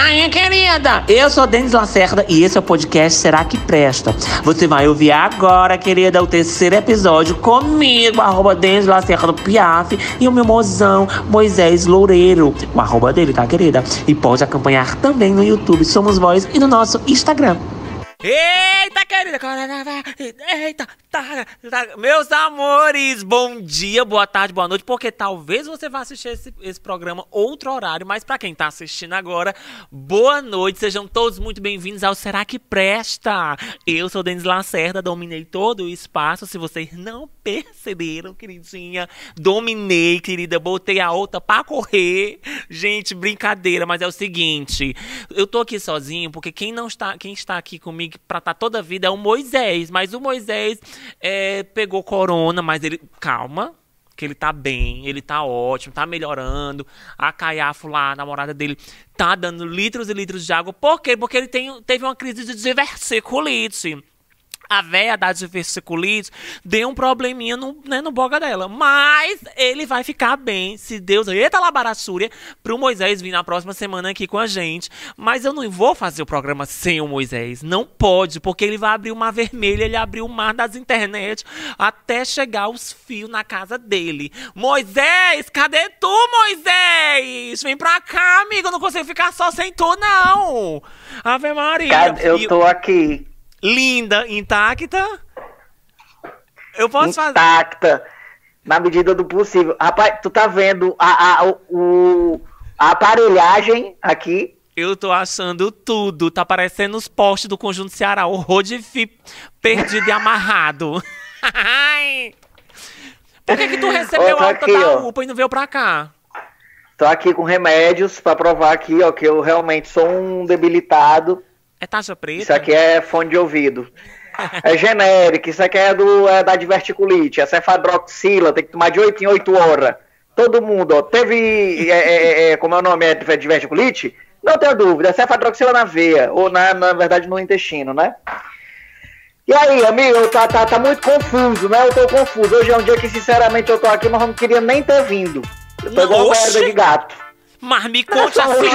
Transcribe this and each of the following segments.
aí, querida? Eu sou Denis Lacerda e esse é o podcast Será que Presta? Você vai ouvir agora, querida, o terceiro episódio comigo, arroba Denis Lacerda Piaf e o meu mozão Moisés Loureiro, o arroba dele, tá, querida? E pode acompanhar também no YouTube Somos Voz e no nosso Instagram. Eita, querida! Eita, tá, tá, Meus amores, bom dia, boa tarde, boa noite, porque talvez você vá assistir esse, esse programa outro horário, mas para quem tá assistindo agora, boa noite, sejam todos muito bem-vindos ao Será que Presta? Eu sou Denis Lacerda, dominei todo o espaço, se vocês não perceberam, queridinha, dominei, querida, botei a outra pra correr. Gente, brincadeira, mas é o seguinte, eu tô aqui sozinho porque quem não está, quem está aqui comigo pra estar tá toda a vida é o Moisés. Mas o Moisés é, pegou corona, mas ele. Calma. Que ele tá bem, ele tá ótimo, tá melhorando. A Caiafo lá, a namorada dele, tá dando litros e litros de água. Por quê? Porque ele tem, teve uma crise de diversiculite a véia da diversiculite deu um probleminha no, né, no boga dela. Mas ele vai ficar bem, se Deus... Eita, labaraçúria, pro Moisés vir na próxima semana aqui com a gente. Mas eu não vou fazer o programa sem o Moisés. Não pode, porque ele vai abrir uma vermelha, ele abriu o mar das internet até chegar os fios na casa dele. Moisés, cadê tu, Moisés? Vem pra cá, amigo, eu não consigo ficar só sem tu, não. Ave Maria. eu tô aqui linda, intacta. Eu posso intacta, fazer. Intacta, na medida do possível. Rapaz, tu tá vendo a, a, o, a aparelhagem aqui? Eu tô achando tudo. Tá parecendo os postes do Conjunto Ceará. O Rodifi perdido e amarrado. Por que, que tu recebeu a alta aqui, da ó. UPA e não veio pra cá? Tô aqui com remédios para provar aqui, ó, que eu realmente sou um debilitado é taxa preta? Isso aqui é fone de ouvido. É genérico, isso aqui é, do, é da diverticulite. Essa é fadroxila, tem que tomar de 8 em 8 horas. Todo mundo, ó, teve, é, é, é, é como é o nome, é diverticulite? Não tenho dúvida, essa é fadroxila na veia, ou na, na verdade no intestino, né? E aí, amigo, tá, tá, tá muito confuso, né? Eu tô confuso. Hoje é um dia que, sinceramente, eu tô aqui, mas não queria nem ter vindo. Eu tô igual merda de gato. Mas me conta assim.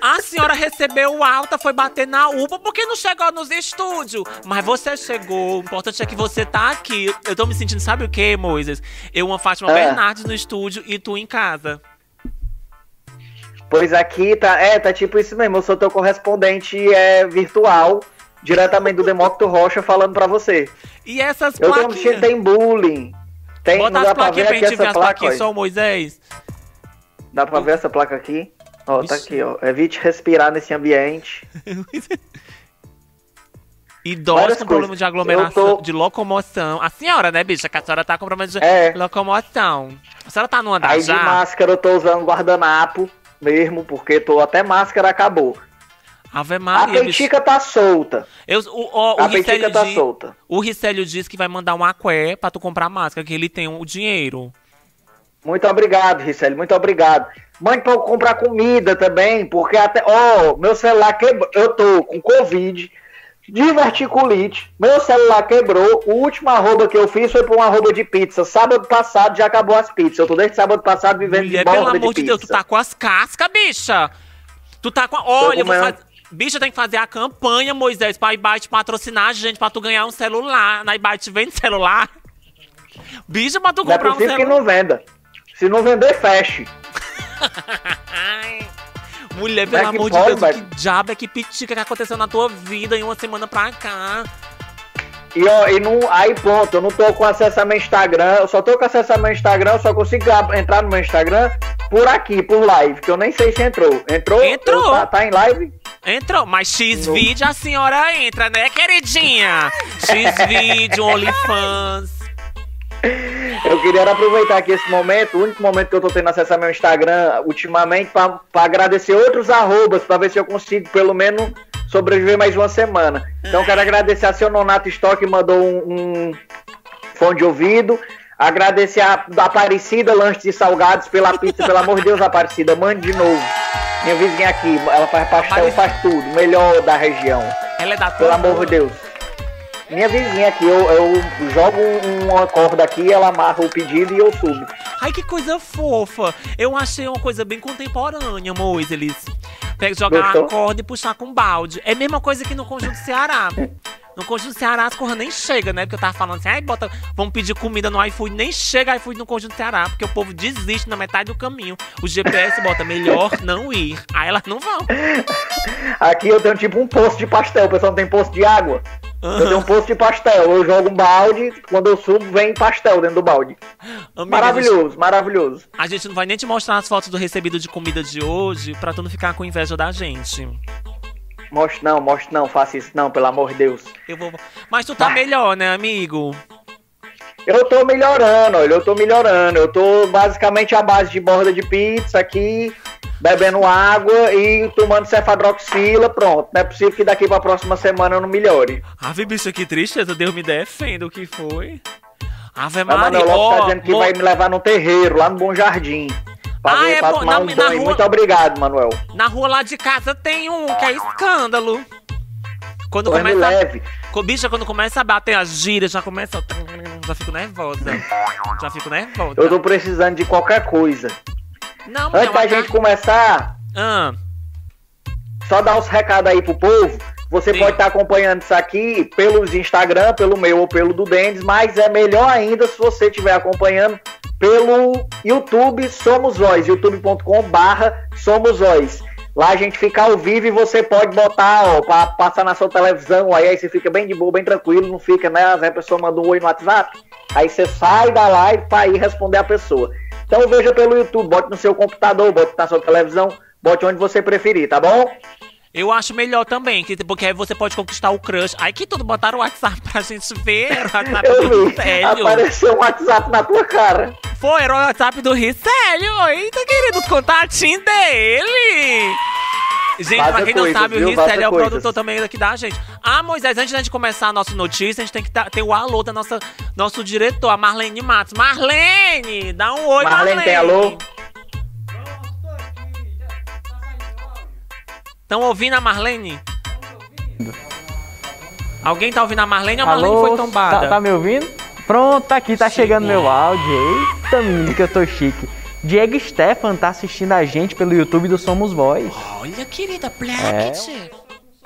A senhora recebeu alta, foi bater na UPA, porque não chegou nos estúdios? Mas você chegou, o importante é que você tá aqui. Eu tô me sentindo, sabe o que, Moisés? Eu, uma Fátima é. Bernardes no estúdio e tu em casa. Pois aqui tá, é, tá tipo isso mesmo. Eu sou teu correspondente é, virtual, diretamente do Demócrito Rocha, falando pra você. E essas plaquinhas? Eu tô tem bullying. Tem, Bota as plaquinhas pra gente ver as plaquinhas, só o Moisés. Dá pra ver essa placa aqui? Ó, tá aqui, ó. Evite respirar nesse ambiente. Idosos com problema de aglomeração, tô... de locomoção. A senhora, né, bicha? Que a senhora tá com problema de é. locomoção. A senhora tá no andar Aí já? de máscara eu tô usando guardanapo mesmo, porque tô até máscara acabou. Ave Maria, a peitica bicho. tá solta. Eu, o, o, a peitica tá diz, solta. O Ricélio disse que vai mandar um aqué pra tu comprar máscara, que ele tem o dinheiro. Muito obrigado, Ricélio, muito obrigado. Mande para comprar comida também, porque até. Ó, oh, meu celular quebrou. Eu tô com Covid, diverticulite. Meu celular quebrou. O último arroba que eu fiz foi para um arroba de pizza. Sábado passado já acabou as pizzas. Eu tô desde sábado passado vivendo Mulher, de borda pelo amor de, de Deus, tu tá com as cascas, bicha. Tu tá com. Olha, eu vou fazer. Bicha, tem que fazer a campanha, Moisés, pra Ibite patrocinar a gente, pra tu ganhar um celular. Na Ibite vende celular. Bicha, pra tu comprar não é um celular. que não venda. Se não vender, feche. Mulher, pelo é amor de Deus, mas... que diabo é que pitica que aconteceu na tua vida em uma semana pra cá? E, ó, e não, aí pronto, eu não tô com acesso ao meu Instagram, eu só tô com acesso ao meu Instagram, eu só consigo entrar no meu Instagram por aqui, por live, que eu nem sei se entrou. Entrou? Entrou. Tá, tá, em live? Entrou, mas X-Vídeo a senhora entra, né, queridinha? X-Vídeo, OnlyFans. Eu queria aproveitar aqui esse momento, o único momento que eu tô tendo acesso ao meu Instagram ultimamente, para agradecer outros arrobas, para ver se eu consigo pelo menos sobreviver mais uma semana. Então quero agradecer a seu Nonato Stock que mandou um, um fone de ouvido. Agradecer a, Aparecida Lanches e Salgados pela pizza, pelo amor de Deus, Aparecida, mande de novo. Minha vizinha aqui, ela faz pastel, faz tudo, melhor da região. Ela é da Pelo amor de Deus. Minha vizinha aqui, eu, eu jogo uma corda aqui, ela amarra o pedido e eu subo. Ai, que coisa fofa! Eu achei uma coisa bem contemporânea, Moisés. Pega, jogar Gostou? uma corda e puxar com balde. É a mesma coisa que no Conjunto Ceará. No Conjunto Ceará as corras nem chegam, né? Porque eu tava falando assim, ai, bota, vamos pedir comida no iFood, nem chega iFood no Conjunto Ceará, porque o povo desiste na metade do caminho. O GPS bota melhor não ir. Aí elas não vão. Aqui eu tenho tipo um poço de pastel, o pessoal não tem poço de água. Eu tenho um poço de pastel, eu jogo um balde, quando eu subo vem pastel dentro do balde. Maravilhoso, maravilhoso. A gente não vai nem te mostrar as fotos do recebido de comida de hoje pra tu não ficar com inveja da gente. Mostre não, mostre não, faça isso não, pelo amor de Deus. Eu vou. Mas tu tá Vai. melhor, né, amigo? Eu tô melhorando, olha, eu tô melhorando. Eu tô basicamente à base de borda de pizza aqui, bebendo água e tomando cefadroxila, pronto. Não é possível que daqui pra próxima semana eu não melhore. Ave, bicho, que tristeza. Deus me defenda o que foi. Ave Mas Maria, Lopes tá ó, dizendo que vai me levar num terreiro, lá no Bom Jardim. Pra, Ah, ver- é pra bom, tomar na- um banho. rua- Muito obrigado, Manuel. na rua lá de casa tem um que é escândalo. Quando Foi começa, leve. bicha, quando começa a bater as gírias, já começa, já fico nervosa. Já fico nervosa. Eu tô precisando de qualquer coisa. Não, Antes da gente começar, Ah, só dar uns recados aí pro povo. Você Sim. pode estar acompanhando isso aqui pelos Instagram, pelo meu ou pelo do Dendes, mas é melhor ainda se você estiver acompanhando pelo YouTube Somos Voz, youtube.com barra Somos Voz. Lá a gente fica ao vivo e você pode botar, ó, pra passar na sua televisão, aí, aí você fica bem de boa, bem tranquilo, não fica, né? Às vezes a pessoa manda um oi no WhatsApp, aí você sai da live pra ir responder a pessoa. Então veja pelo YouTube, bote no seu computador, bote na sua televisão, bote onde você preferir, tá bom? eu acho melhor também, que, porque aí você pode conquistar o crush. Aí que tudo botaram o WhatsApp pra gente ver. Era o WhatsApp Eu do Ricélio. apareceu um WhatsApp na tua cara. Foi, era o WhatsApp do Ricélio. Eita, querido, os contatinhos dele. Gente, Vaza pra quem não coisas, sabe, viu? o Vaza é o coisas. produtor também aqui da gente. Ah, Moisés, antes da gente começar a nossa notícia, a gente tem que dar- ter o alô da nossa nosso diretor, a Marlene Matos. Marlene, dá um oi, Marlene, Marlene. tem alô? Estão ouvindo a Marlene? Alguém tá ouvindo a Marlene ou a Marlene Alô, foi tombada? Tá, tá me ouvindo? Pronto, tá aqui, tá chegando meu áudio. Eita, menino, que eu tô chique. Diego Stefan tá assistindo a gente pelo YouTube do Somos Voz. Olha, querida, Black.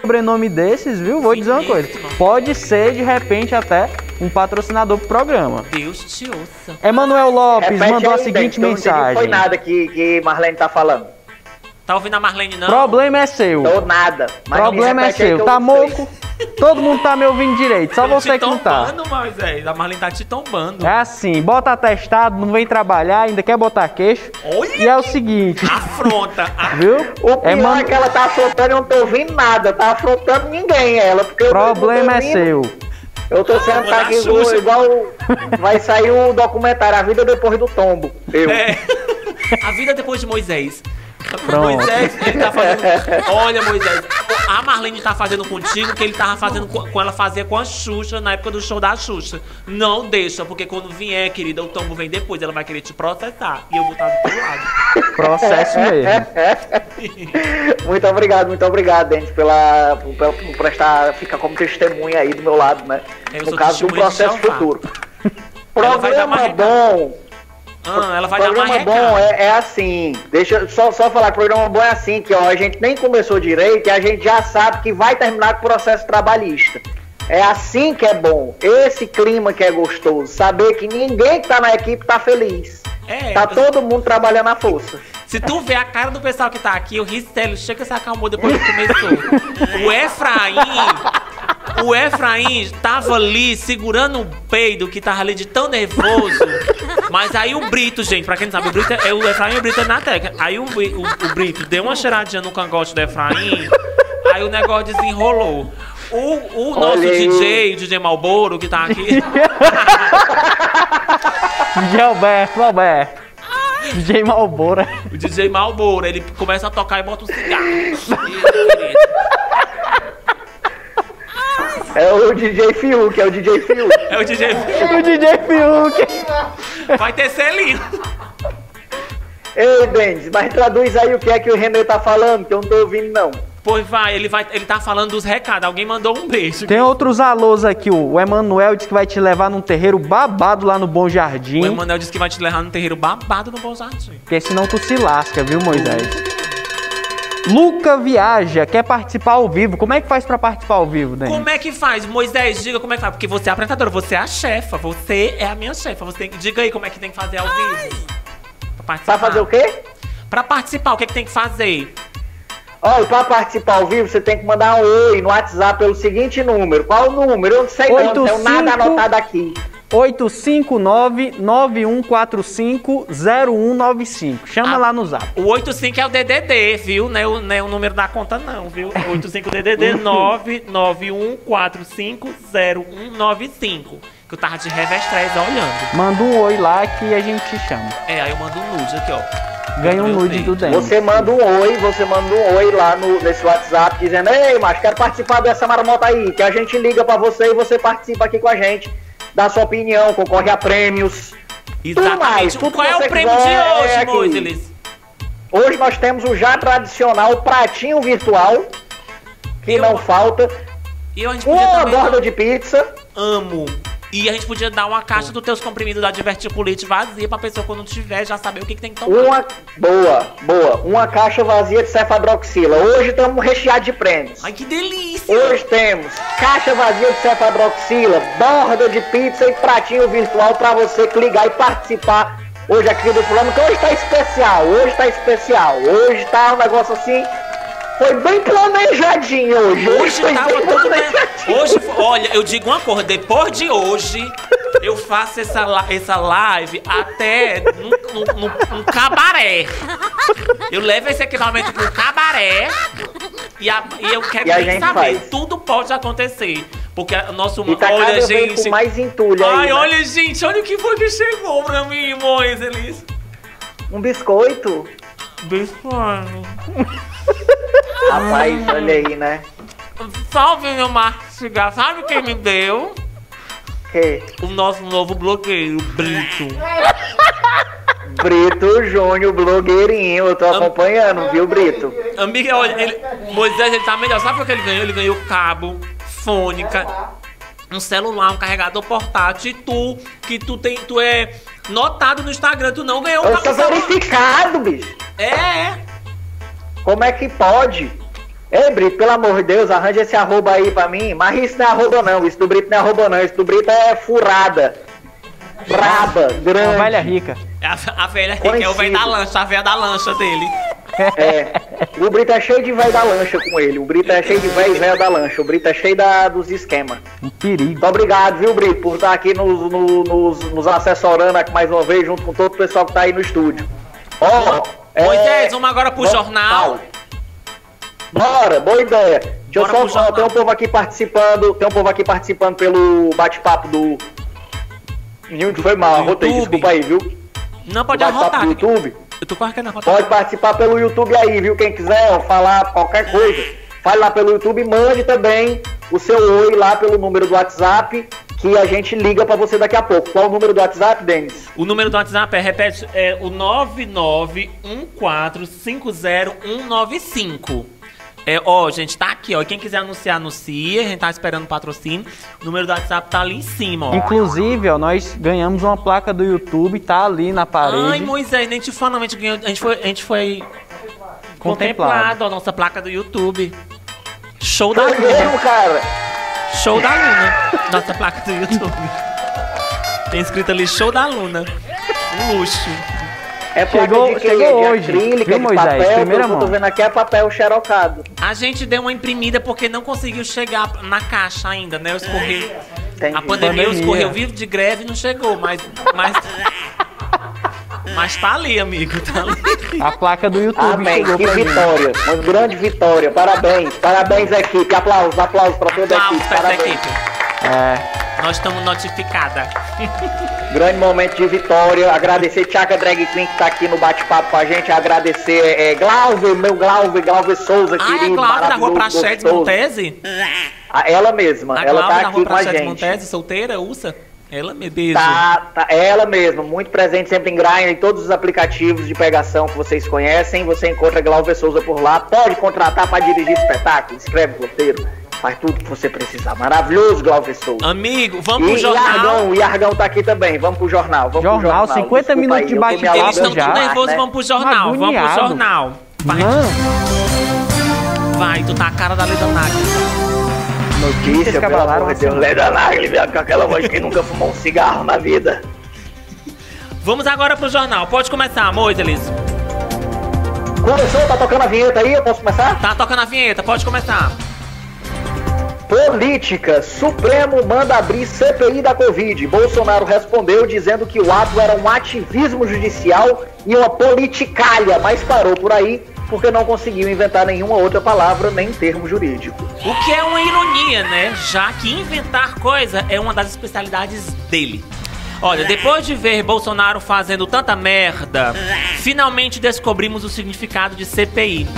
Sobrenome desses, viu? Vou dizer uma coisa. Pode ser, de repente, até um patrocinador pro programa. Deus te ouça. Emanuel Lopes Repete mandou a aí, seguinte Dennis, que eu não mensagem. Foi nada que, que Marlene tá falando. Tá ouvindo a Marlene, não? Problema é seu. Ou nada. Mas Problema é seu. eu Tá moco? Todo mundo tá me ouvindo direito, só Tão você que não tá. tombando, Moisés. A Marlene tá te tombando. É assim, bota atestado, não vem trabalhar, ainda quer botar queixo. Olha E é o seguinte, Afronta. Viu? O pior é, man- que ela tá afrontando e eu não tô ouvindo nada. Tá afrontando ninguém, ela. Porque eu tô Problema é seu. Eu tô tá dar aqui Xuxa. igual. Vai sair o documentário A Vida Depois do Tombo. Eu. É. A vida depois de Moisés. Pronto. Moisés, ele tá fazendo. Olha, Moisés, a Marlene tá fazendo contigo o que ele tava fazendo com, ela fazia com a Xuxa na época do show da Xuxa. Não deixa, porque quando vier, querida, o tombo vem depois, ela vai querer te processar. E eu vou estar do teu lado. Processo mesmo. Muito obrigado, muito obrigado, Denis, pela, pela, por prestar, ficar como testemunha aí do meu lado, né? Eu no sou caso um de processo futuro. Programa bom. Ah, ela vai dar programa mais bom é, é assim. Deixa eu só, só falar que programa bom é assim, que ó, a gente nem começou direito e a gente já sabe que vai terminar com o processo trabalhista. É assim que é bom. Esse clima que é gostoso. Saber que ninguém que tá na equipe tá feliz. É, Tá todo mundo trabalhando à força. Se tu vê a cara do pessoal que tá aqui, o Ricélio chega se acalmou depois que começou. O Efraim, o Efraim tava ali segurando o peido que tava ali de tão nervoso. Mas aí o Brito, gente, pra quem não sabe, o Brito é, o Efraim e o Brito é na técnica. Aí o, o, o Brito deu uma cheiradinha no cangote do Efraim, aí o negócio desenrolou. O, o nosso Olha aí. DJ, o DJ Malboro, que tá aqui, DJ Alberto, Alberto. DJ Malbora. o DJ Malboro, ele começa a tocar e bota um cigarro. É o DJ Fiuk, é o DJ Fiuk. É o DJ. O DJ Fiuk. Vai ter selinho. Ei, Denis, mas traduz aí o que é que o René tá falando, que eu não tô ouvindo, não. Pois vai, ele vai, ele tá falando dos recados. Alguém mandou um beijo. Tem outros alôs aqui, ó. o Emanuel disse que vai te levar num terreiro babado lá no Bom O Jardim. Emanuel disse que vai te levar no terreiro babado no Bom Jardim. Porque senão tu se lasca, viu, Moisés? Luca Viaja quer participar ao vivo. Como é que faz pra participar ao vivo, Denis? Como é que faz? Moisés, diga como é que faz. Porque você é a apresentadora, você é a chefa. Você é a minha chefa. Você tem... Diga aí como é que tem que fazer ao vivo. Pra participar. Pra fazer o quê? Pra participar, o que, é que tem que fazer? Olha, pra participar ao vivo, você tem que mandar um oi no WhatsApp pelo seguinte número. Qual o número? Eu não sei não, não tenho nada 85. anotado aqui. 859-9145-0195. Chama Ah. lá no zap. O 85 é o DDD, viu? Não é o, não é o número da conta, não, viu? 85 DDD 991450195. Que eu tava de revestrez olhando. Manda um oi lá que a gente te chama. É, aí eu mando um nude aqui, ó. Ganha um nude do Denis. Você manda um oi, você manda um oi lá no, nesse WhatsApp dizendo, ei, macho, quero participar dessa marmota aí, que a gente liga pra você e você participa aqui com a gente, dá sua opinião, concorre a prêmios. Exatamente. mais, tudo Qual é o prêmio quiser de é hoje. Moisés? Hoje nós temos o já tradicional pratinho virtual, que Eu- não falta, E uma borda de pizza, Amo. E a gente podia dar uma caixa dos teus comprimidos da Diverticulite vazia pra pessoa quando tiver já saber o que, que tem que tomar. uma, boa, boa, uma caixa vazia de cefadroxila. Hoje estamos recheados de prêmios. Ai, que delícia! Hoje temos caixa vazia de cefadroxila, borda de pizza e pratinho virtual para você que ligar e participar hoje aqui do plano, que hoje tá especial, hoje tá especial, hoje tá um negócio assim, foi bem planejadinho hoje. Hoje foi tava tudo bem. Hoje, olha, eu digo uma coisa, depois de hoje, eu faço essa, essa live até num, cabaré. Eu levo esse equipamento pro cabaré e, a- e eu quero E saber. faz. Tudo pode acontecer. Porque o nosso E tá olha, gente. com mais entulho aí, Ai, né? olha, gente, olha o que foi que chegou pra mim, Moisés. Um biscoito. Biscoito. Rapaz, olha aí, né? Salve, meu mastigar. Sabe quem me deu? Que? O nosso novo blogueiro, Brito. Brito Júnior, blogueirinho, eu tô acompanhando, viu, Brito? Amiga, olha, ele, Moisés, ele tá melhor. Sabe o que ele ganhou? Ele ganhou cabo, fônica, um celular, um carregador portátil. E tu, que tu tem, tu é notado no Instagram, tu não ganhou Eu cabo. sou verificado, bicho. É, é. Como é que pode? Ei, Brito, pelo amor de Deus, arranja esse arroba aí pra mim. Mas isso não é arroba não, isso do Brito não é arroba não, isso do Brito é furada. Braba, grande. velha rica. É a, a velha que é o velho da Conhecido. lancha, a velha da lancha dele. É. O Brito é cheio de velho da lancha com ele. O Brito é cheio de velho e velho da lancha. O Brito é cheio da, dos esquemas. Um perigo. Muito obrigado, viu, Brito, por estar aqui nos, no- nos, nos assessorando aqui mais uma vez, junto com todo o pessoal que tá aí no estúdio. Ó, é, Moisés, vamos agora pro jornal. Bora, boa ideia. Deixa Bora eu só, ó, tem um povo aqui participando, tem um povo aqui participando pelo bate-papo do... Gente, foi mal, arrotei, desculpa aí, viu? Não pode bate-papo arrotar. do YouTube. Eu tô quase querendo arrotar. Pode participar pelo YouTube aí, viu? Quem quiser ó, falar qualquer coisa, fale lá pelo YouTube e mande também o seu oi lá pelo número do WhatsApp que a gente liga pra você daqui a pouco. Qual o número do WhatsApp, Denis? O número do WhatsApp é, repete, é o 991450195. É, ó, gente, tá aqui, ó. E Quem quiser anunciar, anuncia. A gente tá esperando o patrocínio. O número do WhatsApp tá ali em cima, ó. Inclusive, ó, nós ganhamos uma placa do YouTube, tá ali na parede. Ai, Moisés, nem te falando, a gente ganhou. A gente foi, a gente foi Contemplado. contemplado, a nossa placa do YouTube. Show da Tá mesmo, Luna. cara? Show da Luna. Nossa placa do YouTube. Tem escrito ali show da Luna. Um luxo. É Chegou- chegou É de hoje, acrílica, viu, de Moisés? papel, Primeira eu tô mão. vendo aqui é papel xerocado. A gente deu uma imprimida porque não conseguiu chegar na caixa ainda, né? Os correios. Entendi. A pandemia, Pandemia. correios vivos de greve e não chegou, mas. Mas, mas tá ali, amigo. Tá ali. A placa do YouTube Amém, chegou que pra mim. vitória, uma grande vitória, parabéns, parabéns equipe, aplausos, aplausos pra toda a equipe, parabéns. equipe. É. Nós estamos notificadas. Grande momento de vitória. Agradecer Tchaka Drag Queen que tá aqui no bate-papo com a gente. Agradecer é, Glauber, meu Glauber, Glauber Souza, Ah, é querido. Cláudia da Rua maravilhoso, Prachedes gostoso. Montese? Ah, Ela mesma, A ela tá da aqui Rua com a Prachedes gente. Montese, solteira, ursa? Ela me beijo. Tá, tá, ela mesma, muito presente sempre em Grindr, em todos os aplicativos de pegação que vocês conhecem. Você encontra Glauber Souza por lá. Pode contratar para dirigir espetáculo, escreve roteiro, faz tudo que você precisar. Maravilhoso, Glauber Souza. Amigo, vamos pro E jornal. Iargão, o Iargão tá aqui também. Vamos pro jornal. Vamos Jornal, pro jornal. 50 Desculpa minutos aí, de bate-papo Eles estão tudo demais, nervosos, né? vamos pro jornal. Vamos pro Agoniado. jornal. Vai. Vai, tu tá a cara da Leda. Notícia, que pelo amor de a Deus. Leda Nagli, velho, com aquela voz que nunca fumou um cigarro na vida. Vamos agora pro jornal. Pode começar, Moisés. Começou, tá tocando a vinheta aí, eu posso começar? Tá tocando a vinheta, pode começar. Política. Supremo manda abrir CPI da Covid. Bolsonaro respondeu dizendo que o ato era um ativismo judicial e uma politicalha, mas parou por aí porque não conseguiu inventar nenhuma outra palavra nem termo jurídico. O que é uma ironia, né? Já que inventar coisa é uma das especialidades dele. Olha, depois de ver Bolsonaro fazendo tanta merda, finalmente descobrimos o significado de CPI.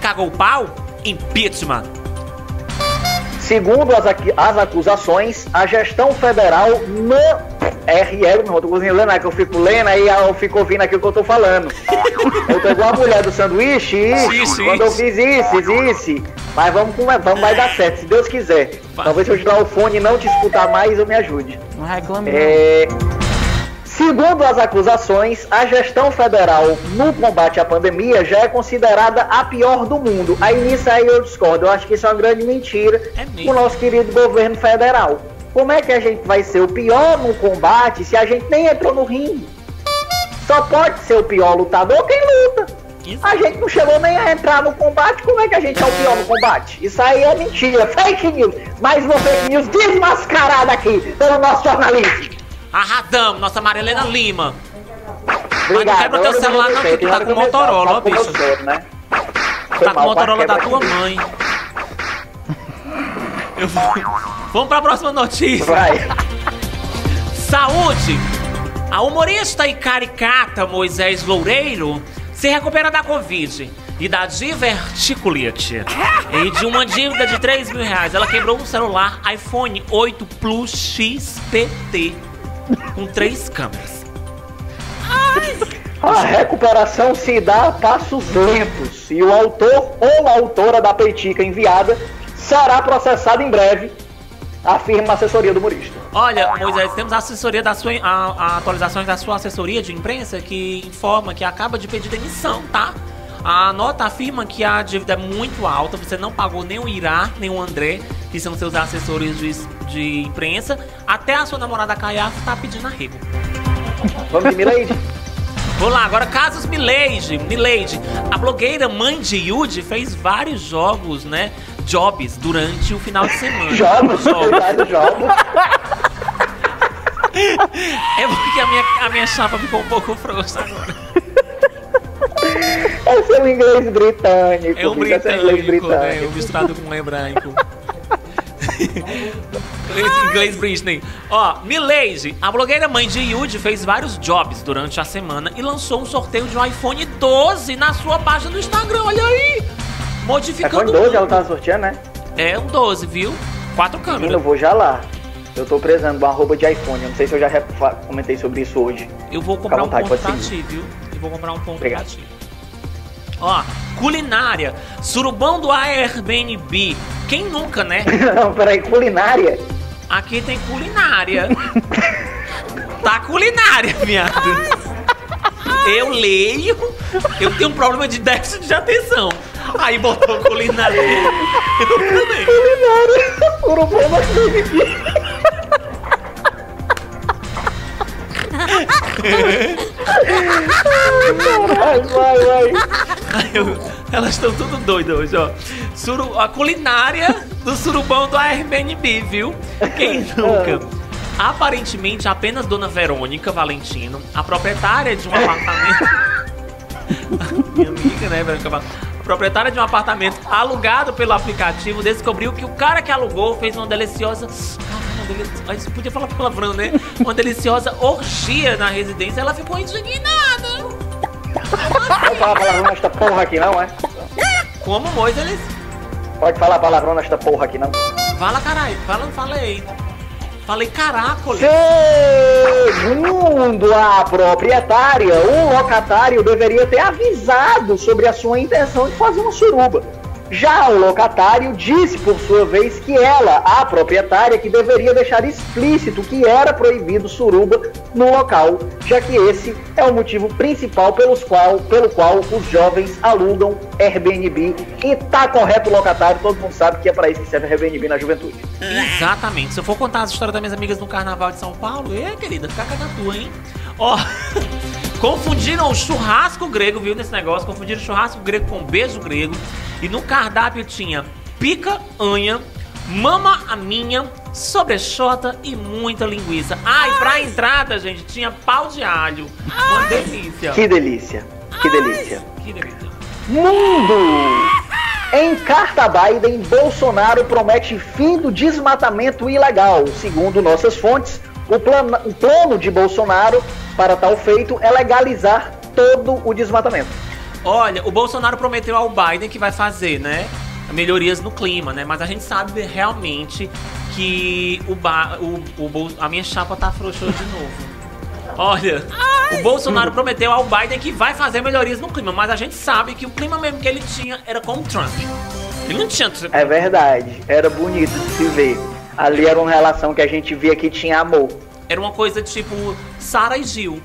Cagou o pau? Impeachment. Segundo as, as acusações, a gestão federal no RL, não, eu tô conseguindo lendo, é que eu fico lendo aí eu fico ouvindo aquilo que eu tô falando. Eu tô igual a mulher do sanduíche, isso, Isso, quando eu fiz isso, fiz isso. Mas vamos, com- vamos, vai dar certo, se Deus quiser. Vai. Talvez se eu tirar o fone e não te escutar mais, eu me ajude. Não reclame. É, Segundo as acusações, a gestão federal no combate à pandemia já é considerada a pior do mundo. Aí nisso aí eu discordo. Eu acho que isso é uma grande mentira É nosso querido governo federal. Como é que a gente vai ser o pior no combate se a gente nem entrou no ringue? Só pode ser o pior lutador quem luta. Isso. A gente não chegou nem a entrar no combate, como é que a gente é o pior no combate? Isso aí é mentira, fake news. Mais uma fake news desmascarada aqui pelo nosso jornalismo. Arrasamos, nossa Marilena Lima. Obrigado. quebra teu Agora eu celular, não, que tu tá com Motorola, com bicho. né? Tá com Motorola da tua quebra mãe. Eu vou... Vamos pra próxima notícia. Vai. Saúde! A humorista e caricata Moisés Loureiro se recupera da Covid e da diverticulite e de uma dívida de 3 mil reais. Ela quebrou um celular iPhone 8 Plus XPT com três câmeras. A recuperação se dá a passos lentos e o autor ou a autora da peitica enviada será processado em breve, afirma a assessoria do humorista. Olha, Moisés, temos a assessoria da sua a, a atualizações da sua assessoria de imprensa que informa que acaba de pedir demissão, tá? A nota afirma que a dívida é muito alta, você não pagou nem o Irá, nem o André, que são seus assessores de, de imprensa, até a sua namorada Caiafa tá pedindo arrego. Vamos de Milady? Vou lá, agora casos Milady. Milady, a blogueira mãe de Yudi fez vários jogos, né? Jobs durante o final de semana. Jogos. cuidado, jogos. É porque a minha, a minha chapa ficou um pouco frouxa agora. É o inglês britânico. É um esse é o inglês britânico, né? britânico. Misturado com um hebraico. Inglês Britney. Ó, Milady, a blogueira mãe de Yudi, fez vários jobs durante a semana e lançou um sorteio de um iPhone 12 na sua página do Instagram. Olha aí! Modificando iPhone o 12 mundo. ela tá sorteando, né? É um 12, viu? Quatro Menino, eu câmeras. vou já lá. Eu tô precisando de uma arroba de iPhone. Eu não sei se eu já comentei sobre isso hoje. Eu vou comprar um vontade, ponto pode pra ti, viu? Eu vou comprar um ponto Obrigado. pra ti. Ó, culinária. Surubão do Airbnb. Quem nunca, né? Não, peraí, culinária? Aqui tem culinária. tá culinária, viado. Eu leio, eu tenho um problema de déficit de atenção. Aí botou culinária. Eu também. Culinária. Da Airbnb. Vai, vai, vai. Eu- elas estão tudo doidas hoje, ó. Suru, a culinária do surubão do Airbnb, viu? Quem nunca? Aparentemente, apenas Dona Verônica Valentino, a proprietária de um apartamento. Minha amiga, né, Verônica Val- A proprietária de um apartamento alugado pelo aplicativo descobriu que o cara que alugou fez uma deliciosa. Uma você podia falar palavrão, né? Uma deliciosa orgia na residência. Ela ficou indignada. Pode falar palavrão nesta porra aqui, não, é? Como Moisés? Pode falar palavrão nesta porra aqui, não. Fala, caralho. Fala, falei. Falei, caracoles. Segundo a proprietária, o locatário deveria ter avisado sobre a sua intenção de fazer uma suruba. Já o locatário disse, por sua vez, que ela, a proprietária, que deveria deixar explícito que era proibido suruba no local, já que esse é o motivo principal pelos qual, pelo qual os jovens alugam Airbnb. E tá correto o locatário, todo mundo sabe que é para isso que serve Airbnb na juventude. Exatamente. Se eu for contar as histórias das minhas amigas no carnaval de São Paulo, é, querida, fica com a tua, hein? Ó. Confundiram o churrasco grego, viu, nesse negócio? Confundiram o churrasco grego com beijo grego. E no cardápio tinha pica, anha, mama a minha, sobrechota e muita linguiça. Ai, Ai. pra entrada, gente, tinha pau de alho. Ai. Uma delícia. Que delícia. Que Ai. delícia. Que delícia. Mundo! Em carta Biden, Bolsonaro promete fim do desmatamento ilegal. Segundo nossas fontes, o plano, o plano de Bolsonaro para tal feito é legalizar todo o desmatamento. Olha, o Bolsonaro prometeu ao Biden que vai fazer, né? Melhorias no clima, né? Mas a gente sabe realmente que o, ba o, o a minha chapa tá frouxa de novo. Olha, Ai. o Bolsonaro prometeu ao Biden que vai fazer melhorias no clima, mas a gente sabe que o clima mesmo que ele tinha era com o Trump. Ele não tinha. É verdade, era bonito de se ver. Ali era uma relação que a gente via que tinha amor. Era uma coisa tipo Sara e Gil.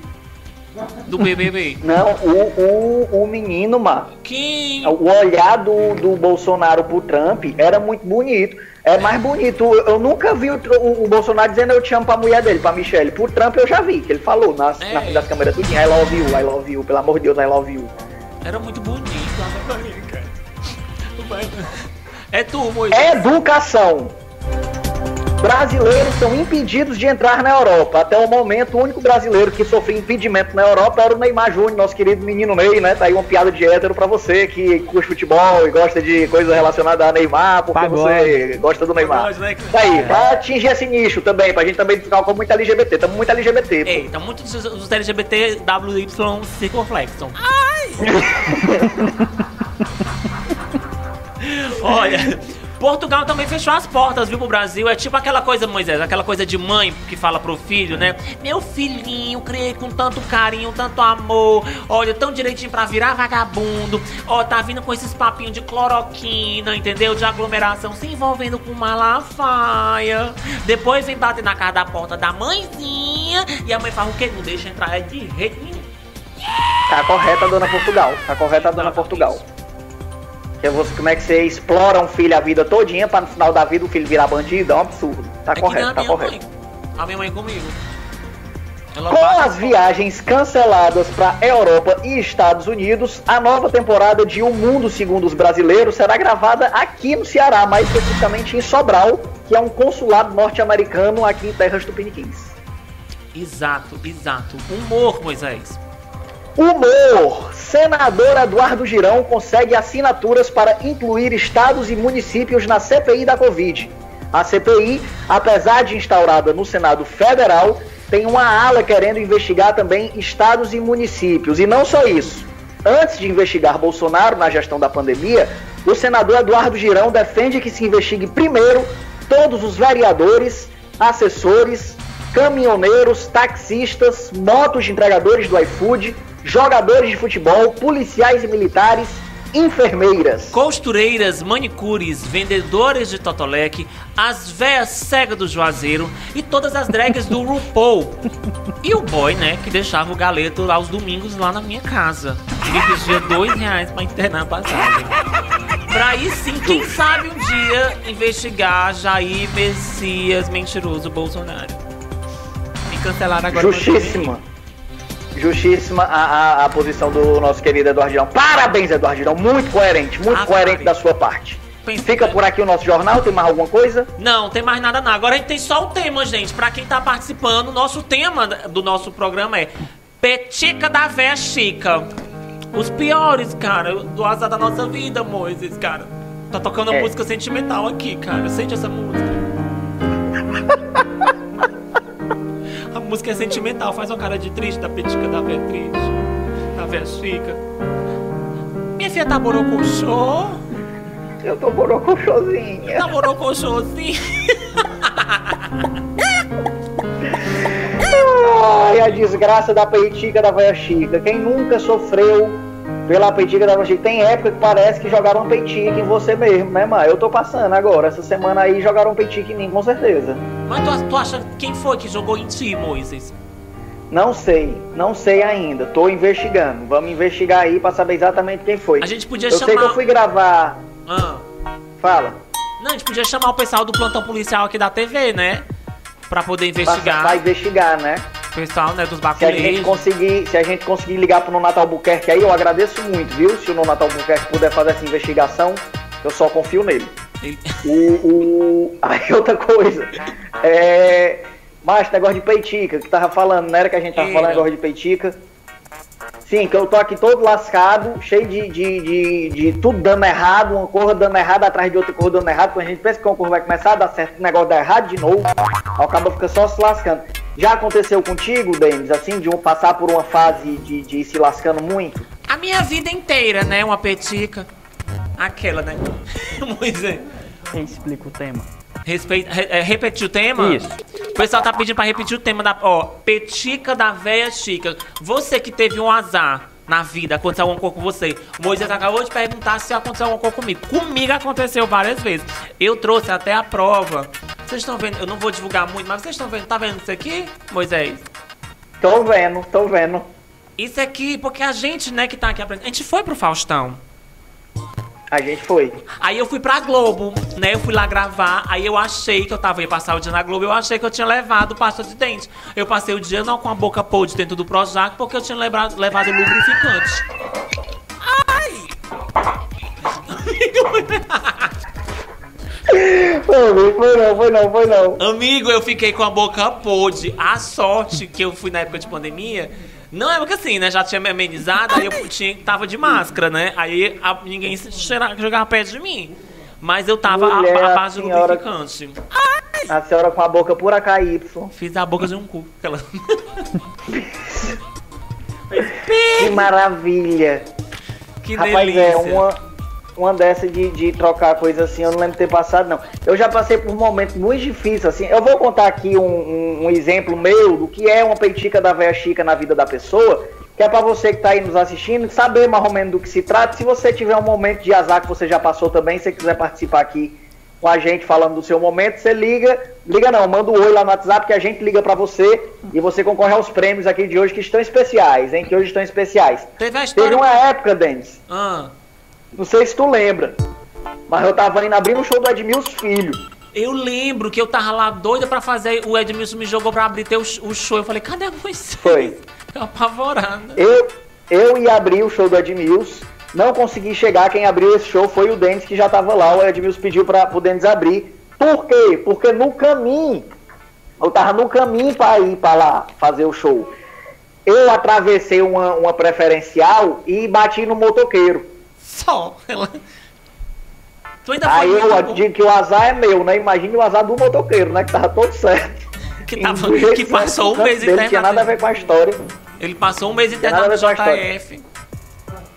Do BBB. Não, o, o, o menino, mano. Quem? O olhar do, do Bolsonaro pro Trump era muito bonito. É mais bonito. Eu nunca vi o, o, o, Bolsonaro dizendo eu te amo pra mulher dele, pra Michelle. Pro Trump eu já vi, que ele falou nas, é. na frente das câmeras tudo. I love you, I love you. Pelo amor de Deus, I love you. Era muito bonito, cara. É tu, Moisés. Educação brasileiros são impedidos de entrar na Europa. Até o momento, o único brasileiro que sofreu impedimento na Europa era o Neymar Júnior, nosso querido menino Ney, né? Tá aí uma piada de hétero pra você que curte futebol e gosta de coisa relacionada a Neymar, porque Pagode. você gosta do Neymar. Pagode, né? Tá aí, pra atingir esse nicho também, pra gente também ficar com muito LGBT. Tamo muito LGBT. Ei, tá muito dos LGBT WY Circunflexon. Ai! Olha. Portugal também fechou as portas, viu, pro Brasil. É tipo aquela coisa, Moisés, aquela coisa de mãe que fala pro filho, né? Meu filhinho, criei com tanto carinho, tanto amor. Olha, tão direitinho pra virar vagabundo. Ó, tá vindo com esses papinhos de cloroquina, entendeu? De aglomeração, se envolvendo com malafaia. Depois vem bater na cara da porta da mãezinha. E a mãe fala o quê? Não deixa entrar é de jeito nenhum. Tá correta, dona Portugal. Tá correta, dona Portugal. É você, como é que você explora um filho a vida todinha para no final da vida o filho virar bandido? É um absurdo. Tá é correto, tá correto. Mãe. A minha mãe comigo. Ela Com as viagens canceladas para Europa e Estados Unidos, a nova temporada de O Mundo Segundo os Brasileiros será gravada aqui no Ceará, mais especificamente em Sobral, que é um consulado norte-americano aqui em Terras Tupiniquins. Exato, exato. Humor, Moisés. Humor! Senador Eduardo Girão consegue assinaturas para incluir estados e municípios na CPI da Covid. A CPI, apesar de instaurada no Senado Federal, tem uma ala querendo investigar também estados e municípios. E não só isso. Antes de investigar Bolsonaro na gestão da pandemia, o senador Eduardo Girão defende que se investigue primeiro todos os vereadores, assessores, caminhoneiros, taxistas, motos de entregadores do iFood, jogadores de futebol, policiais e militares, enfermeiras, costureiras, manicures, vendedores de totolec, as véias cegas do Juazeiro e todas as drags do RuPaul. E o boy, né, que deixava o galeto aos domingos lá na minha casa. Ele pedia dois reais pra internar a passagem. Pra aí sim, quem sabe um dia investigar Jair Messias mentiroso Bolsonaro. Me cancelaram agora. Justíssima justíssima a, a, a, posição do nosso querido Eduardão. Parabéns, Eduardão. Muito coerente, muito ah, coerente da sua parte. Pensei Fica por aqui o nosso jornal, tem mais alguma coisa? Não, tem mais nada não. Agora a gente tem só o tema, gente. Pra quem tá participando, nosso tema do nosso programa é Petica da Véia Chica. Os piores, cara, do azar da nossa vida, Moisés, cara. Tá tocando é. música sentimental aqui, cara. Sente essa música. música é sentimental, faz uma cara de triste, da petica da véia triste, da chica. Minha filha tá borocochô. Eu tô borocochôzinha. Tá borocochôzinha. Ai, a desgraça da petica da véia chica. Quem nunca sofreu pela peitica da Chica. Tem época que parece que jogaram peitica em você mesmo, né, mano? Eu tô passando agora. Essa semana aí jogaram peitica em mim, com certeza. Mas tu, tu acha quem foi que jogou em ti, Moisés? Não sei, não sei ainda. Tô investigando. Vamos investigar aí pra saber exatamente quem foi. A gente podia eu chamar. sei que eu fui gravar. Ah. Fala. Não, a gente podia chamar o pessoal do plantão policial aqui da TV, né? Pra poder Pra, investigar. pra investigar, né? Pessoal, né, dos Se a gente baculeiros. conseguir, se a gente conseguir ligar pro Nonato Albuquerque aí, eu agradeço muito, viu? Se o Nonato Albuquerque puder fazer essa investigação, eu só confio nele. Ele- O, o... Aí outra coisa. É. Mas negócio de peitica, que tava falando, não era que a gente tava Era. falando negócio de peitica? Sim, que eu tô aqui todo lascado, cheio de, de, de, de tudo dando errado, uma cor dando errado atrás de outra cor dando errado, quando a gente pensa que uma cor vai começar a dar certo, o negócio dá errado de novo, aí o cabo fica só se lascando. Já aconteceu contigo, Denis, assim, de um passar por uma fase de, de ir se lascando muito? A minha vida inteira, né? Uma petica. Aquela, né? Moisés. Explica o tema. Respeita, re, é, repetir o tema? Isso. O pessoal tá pedindo pra repetir o tema da. Ó, petica da véia chica. Você que teve um azar na vida, aconteceu alguma coisa com você. O Moisés acabou de perguntar se aconteceu alguma coisa comigo. Comigo aconteceu várias vezes. Eu trouxe até a prova. Vocês estão vendo? Eu não vou divulgar muito, mas vocês estão vendo? Tá vendo isso aqui, Moisés? Tô vendo, tô vendo. Isso aqui, porque a gente, né, que tá aqui aprendendo. A gente foi pro Faustão. A gente foi. Aí eu fui pra Globo, né? Eu fui lá gravar. Aí eu achei que eu tava ia passar o dia na Globo. Eu achei que eu tinha levado pasta de dente. Eu passei o dia não com a boca podre dentro do Projac, porque eu tinha levado, levado lubrificante. Foi, foi não, foi não, foi não. Amigo, eu fiquei com a boca podre. A sorte que eu fui na época de pandemia. Não é porque assim, né? Já tinha me amenizado, aí eu tinha, tava de máscara, né? Aí a- ninguém se cheira- jogava perto de mim. Mas eu tava a- Mulher, a, base de senhora- lubrificante. A senhora com a boca pura KY. Fiz a boca de um cu. Aquela... Que maravilha. que Rapaz, delícia. é uma, uma dessa de, de trocar coisa assim, eu não lembro de ter passado, não. Eu já passei por momentos muito difíceis, assim. Eu vou contar aqui um, um- um exemplo meu do que é uma peitica da véia chica na vida da pessoa, que é pra você que tá aí nos assistindo saber mais ou menos do que se trata. Se você tiver um momento de azar que você já passou também, se você quiser participar aqui com a gente falando do seu momento, você liga, liga não, manda um oi lá no WhatsApp que a gente liga pra você e você concorre aos prêmios aqui de hoje que estão especiais, hein? Que hoje estão especiais. Teve a Teve história. uma época, Denis, Ah, não sei se tu lembra, mas eu tava indo abrir um show do Edmilson Filho. eu lembro que eu tava lá doida pra fazer. O Edmilson me jogou pra abrir teu, o show. Eu falei, cadê a Moisés? Foi. Eu apavorada. Eu, eu ia abrir o show do Edmilson, não consegui chegar, quem abriu esse show foi o Denis que já tava lá, o Edmilson pediu para o Denis abrir. Por quê? Porque no caminho, eu tava no caminho para ir para lá fazer o show. Eu atravessei uma, uma preferencial e bati no motoqueiro. Só. Ela... Tu ainda Aí eu digo que o azar é meu, né? Imagine o azar do motoqueiro, né? Que tava todo certo. que, tava, que passou um mês canto dele, Tinha nada a internado. ver com a história. Ele passou um mês internado no. JF.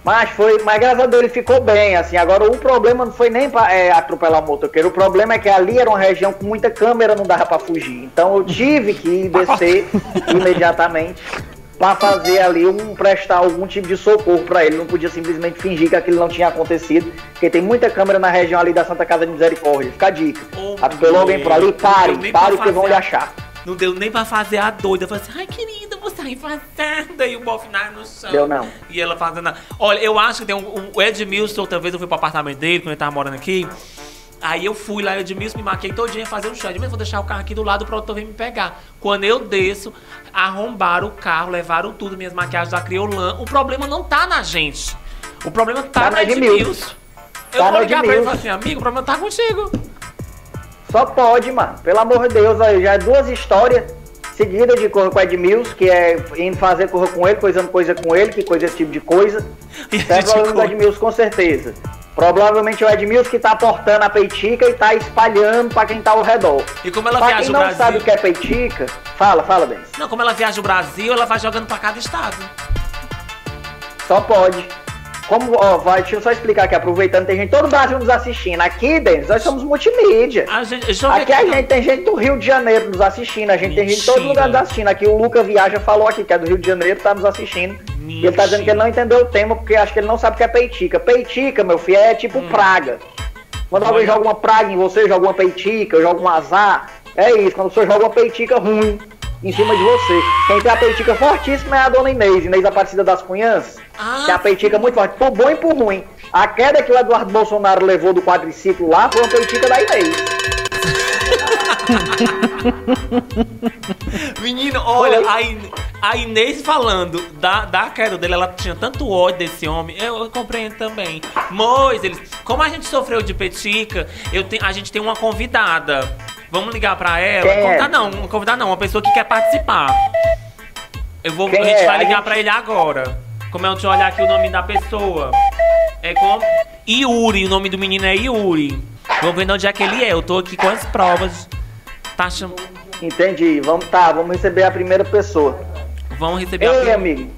Mas foi, mas graças a Deus ele ficou bem, assim. Agora o problema não foi nem pra é, atropelar o motoqueiro, o problema é que ali era uma região com muita câmera, não dava pra fugir. Então eu tive que descer imediatamente pra fazer ali um prestar algum tipo de socorro pra ele. Não podia simplesmente fingir que aquilo não tinha acontecido, porque tem muita câmera na região ali da Santa Casa de Misericórdia. Fica a dica. Oh, Atropelou alguém por ali, pare, pare que vão lhe achar. Não deu nem pra fazer a doida. Falei assim, ai querida, vou sair fazendo. E o bofinar no chão. Deu não. E ela fazendo. Olha, eu acho que tem um. O Edmilson, outra vez eu fui pro apartamento dele, quando ele tava morando aqui. Aí eu fui lá, Edmilson, me maquei todinha fazer um show. Edmilson, vou deixar o carro aqui do lado, o produtor vem me pegar. Quando eu desço, arrombaram o carro, levaram tudo, minhas maquiagens da Criolan. O problema não tá na gente. O problema tá, Tá no Edmilson. Eu Tá vou ligar pra ele e falar assim, amigo, o problema tá contigo. Só pode, mano. Pelo amor de Deus, aí já é duas histórias seguidas de correr com o Edmilson, que é indo fazer correr com ele, coisando coisa com ele, que coisa esse tipo de coisa. E a Isso é. Edmilson, com certeza. Provavelmente o Edmilson que tá portando a peitica e tá espalhando pra quem tá ao redor. E como ela Pra viaja quem o não Brasil. sabe o que é peitica, fala, fala, Denis. Não, como ela viaja o Brasil, ela vai jogando pra cada estado. Só pode. Como, ó, vai, deixa eu só explicar aqui, aproveitando, tem gente todo o Brasil nos assistindo. Aqui, Denis, nós somos multimídia. A gente, Aqui a gente tem gente do Rio de Janeiro nos assistindo, a gente tem gente de todo Mentira. lugar nos assistindo. Aqui o Luca Viaja falou aqui, que é do Rio de Janeiro, tá nos assistindo. E ele tá dizendo que ele não entendeu o tema, porque acho que ele não sabe o que é peitica. Peitica, meu filho, é tipo praga. Quando alguém Hum. Joga uma praga em você, joga uma peitica, joga um azar, é isso, quando você joga uma peitica ruim em cima de você. Quem tem a peitica fortíssima é a dona Inês, Inês Aparecida das Cunhãs. Ah, que a peitica muito forte, por bom e por ruim. A queda que o Eduardo Bolsonaro levou do quadriciclo lá foi uma peitica da Inês. Menino, olha, a, In- a Inês falando da, da queda dele, ela tinha tanto ódio desse homem, eu, eu compreendo também. Mas, eles, como a gente sofreu de petica, eu te- a gente tem uma convidada. Vamos ligar pra ela? É? Convidada não, uma convidada não, uma pessoa que quer participar. Eu vou, Quem a gente é? vai A ligar gente- pra ele agora. Como é, deixa eu olhar aqui o nome da pessoa. É como Yuri, o nome do menino é Yuri. Vamos ver de onde é que ele é. Eu tô aqui com as provas. Tá chamando. Entendi. Vamos, tá, vamos receber a primeira pessoa. Vamos receber a Ei, primeira- amigo,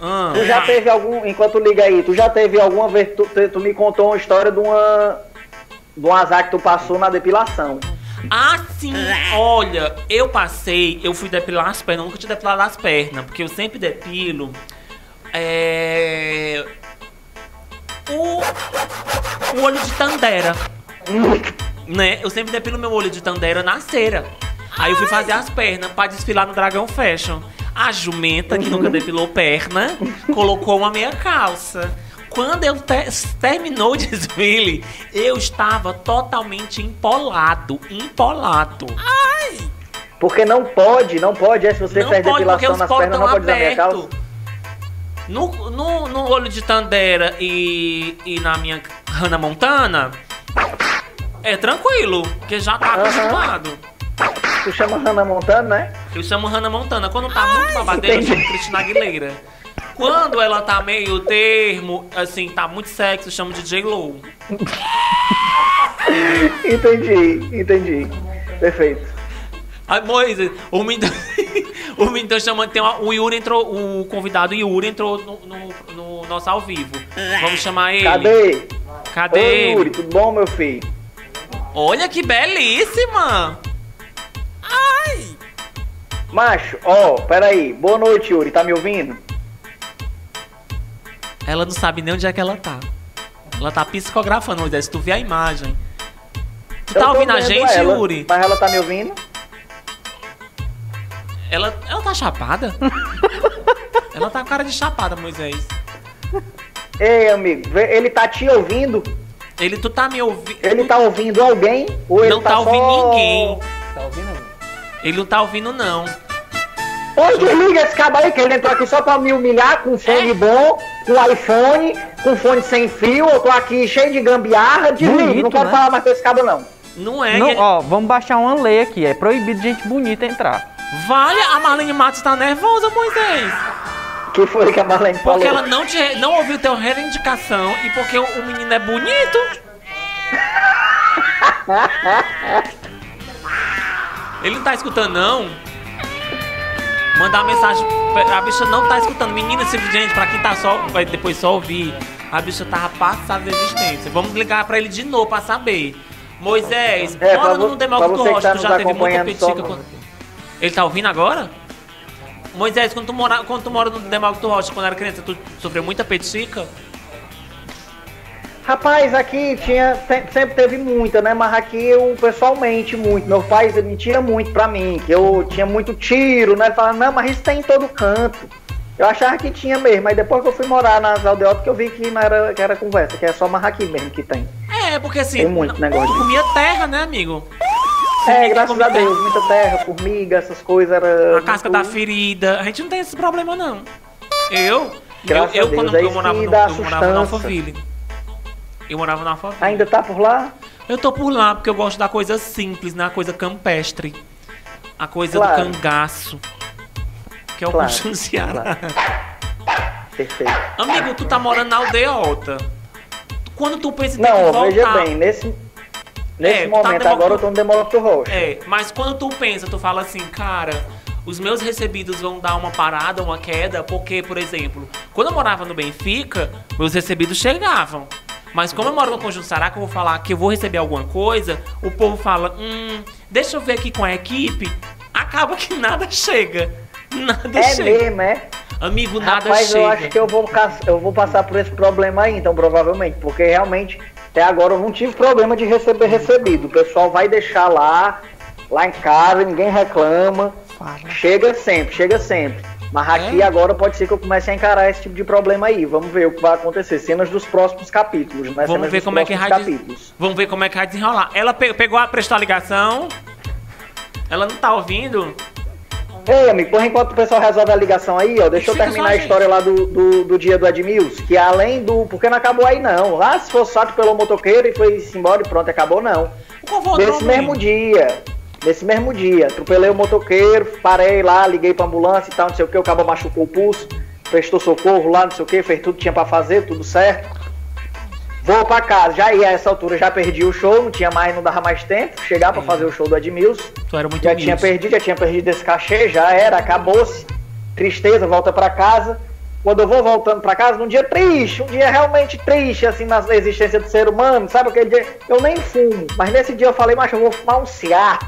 Ah, tu já ah. teve algum. Enquanto liga aí, tu já teve alguma vez. Tu, tu- tu me contou uma história de uma. De um azar que tu passou na depilação. Ah, sim! Olha, eu passei, eu fui depilar as pernas, eu nunca tinha depilado as pernas, porque eu sempre depilo. É. O. O olho de Tandera. né? Eu sempre depilo meu olho de Tandera na cera. Aí eu fui fazer as pernas pra desfilar no Dragão Fashion. A jumenta, que nunca depilou perna, colocou uma meia calça. Quando eu te- terminou o desfile, eu estava totalmente empolado. Empolado. Porque não pode, não pode. É se você Não faz pode, porque depilação os nas pernas, estão não pode usar meia abertos. calça. No, no, no olho de Tandera e, e na minha Hannah Montana, é tranquilo, porque já tá acostumado. Tu chama Hannah Montana, né? Eu chamo Hannah Montana. Quando tá muito babadeira, eu entendi. chamo Cristina Aguilera. Quando ela tá meio termo, assim, tá muito sexy, eu chamo de J-Lo. Entendi, entendi. Perfeito. Ai, Moisés, o menino, o menino tá chamando, tem uma, o Yuri entrou, o convidado Yuri entrou no, no- no nosso ao vivo. Vamos chamar ele. Cadê? Cadê Oi, ele? Yuri, tudo bom, meu filho? Olha que belíssima! Macho, ó, peraí. Boa noite, Yuri. Tá me ouvindo? Ela não sabe nem onde é que ela tá. Ela tá psicografando, Moisés. Tu vê a imagem. Tu Eu tá ouvindo a gente, ela, Yuri? Mas ela tá me ouvindo? Ela, ela tá chapada? ela tá com cara de chapada, Moisés. Ei, amigo, ele tá te ouvindo? Ele, tu tá me ouvindo? Ele tá ouvindo alguém? Ou ele Não tá ouvindo só- ninguém. Tá ouvindo? Ele não tá ouvindo, não. Ô, desliga esse cabo aí, que ele entrou aqui só pra me humilhar com fone É? bom, com iPhone, com fone sem fio. Eu tô aqui cheio de gambiarra. Desliga, Bonito, não quero né? falar mais com esse cabo, não. Não é. Não, ele- ó, vamos baixar uma lei aqui. É proibido gente bonita entrar. Vale, a Marlene Matos tá nervosa, Moisés. que foi que a Marlene falou? Porque ela não, te, não ouviu teu reivindicação e porque o, o menino é bonito. Ele não tá escutando, não. Mandar uma mensagem. A bicha não tá escutando. Menina, se- gente, pra quem tá só. Vai depois só ouvir. A bicha tava passada de existência. Vamos ligar pra ele de novo pra saber. Moisés, É, mora no Rocha, tá já teve muita só petica. quando- Ele tá ouvindo agora? Moisés, quando tu, mora, quando tu mora no Demócrito Rocha, quando era criança, tu sofreu muita petica? Rapaz, aqui tinha, se- sempre teve muita, né? Mas aqui eu pessoalmente muito. Meu pai mentia muito pra mim, que eu tinha muito tiro, né? Ele falava, não, mas isso tem em todo canto. Eu achava que tinha mesmo, mas depois que eu fui morar nas aldeotas que eu vi que não era, que era conversa, que é só marraqui mesmo que tem. É, porque assim. Tem muito negócio comia terra, né, amigo? É, graças a Deus, muita terra, formiga, essas coisas era. A casca da ferida. A gente não tem esse problema, não. Eu. Graças eu, eu quando eu morava, no, eu morava na. Alphaville. Eu morava na Alphaville. Ainda tá por lá? Eu tô por lá porque eu gosto da coisa simples, né? A coisa campestre. A coisa Claro. do cangaço. Que é o Claro, Ceará. Perfeito. Amigo, tu tá morando na aldeota. Quando tu pensa em Não, voltar... veja bem, nesse, nesse É, tá momento democr- agora eu tô no Demócrito Rocha. É, mas quando tu pensa, tu fala assim, cara, os meus recebidos vão dar uma parada, uma queda, porque, por exemplo, quando eu morava no Benfica, meus recebidos chegavam. Mas como eu moro no Conjunto Sará, que eu vou falar que eu vou receber alguma coisa, o povo fala, hum, deixa eu ver aqui com a equipe. Acaba que nada chega. Nada É chega. mesmo, é? Amigo, nada Rapaz, chega. eu acho que eu vou, eu vou passar por esse problema aí, então, provavelmente. Porque realmente, até agora eu não tive problema de receber recebido. O pessoal vai deixar lá, lá em casa, ninguém reclama. Chega sempre, chega sempre. Mas aqui É? agora pode ser que eu comece a encarar esse tipo de problema aí. Vamos ver o que vai acontecer. Cenas dos próximos capítulos, né? Vamos Cenas ver como é que vai capítulos. Vamos ver como é que vai desenrolar. Ela pe- pegou a prestou a ligação. Ela não tá ouvindo. Ei, amigo, por enquanto o pessoal resolve a ligação aí, ó, deixa eu terminar a história lá do, do, do dia do Edmilson, que além do... Porque não acabou aí, não. Lá se fosse só atropelou o motoqueiro e foi embora e pronto, acabou, não. Nesse mesmo dia, nesse mesmo dia, atropelei o motoqueiro, parei lá, liguei pra ambulância e tal, não sei o que, o cabo machucou o pulso, prestou socorro lá, não sei o que, fez tudo que tinha pra fazer, tudo certo. Vou pra casa, já ia a essa altura, já perdi o show, não tinha mais, não dava mais tempo, chegar pra fazer o show do Edmilson. Tu era muito Já tinha perdido, já tinha perdido esse cachê, já era, acabou-se. Tristeza, volta pra casa. Quando eu vou voltando pra casa, num dia triste, um dia realmente triste, assim, na existência do ser humano, sabe aquele dia? Eu nem fumo, mas nesse dia eu falei, mas eu vou fumar um cigarro,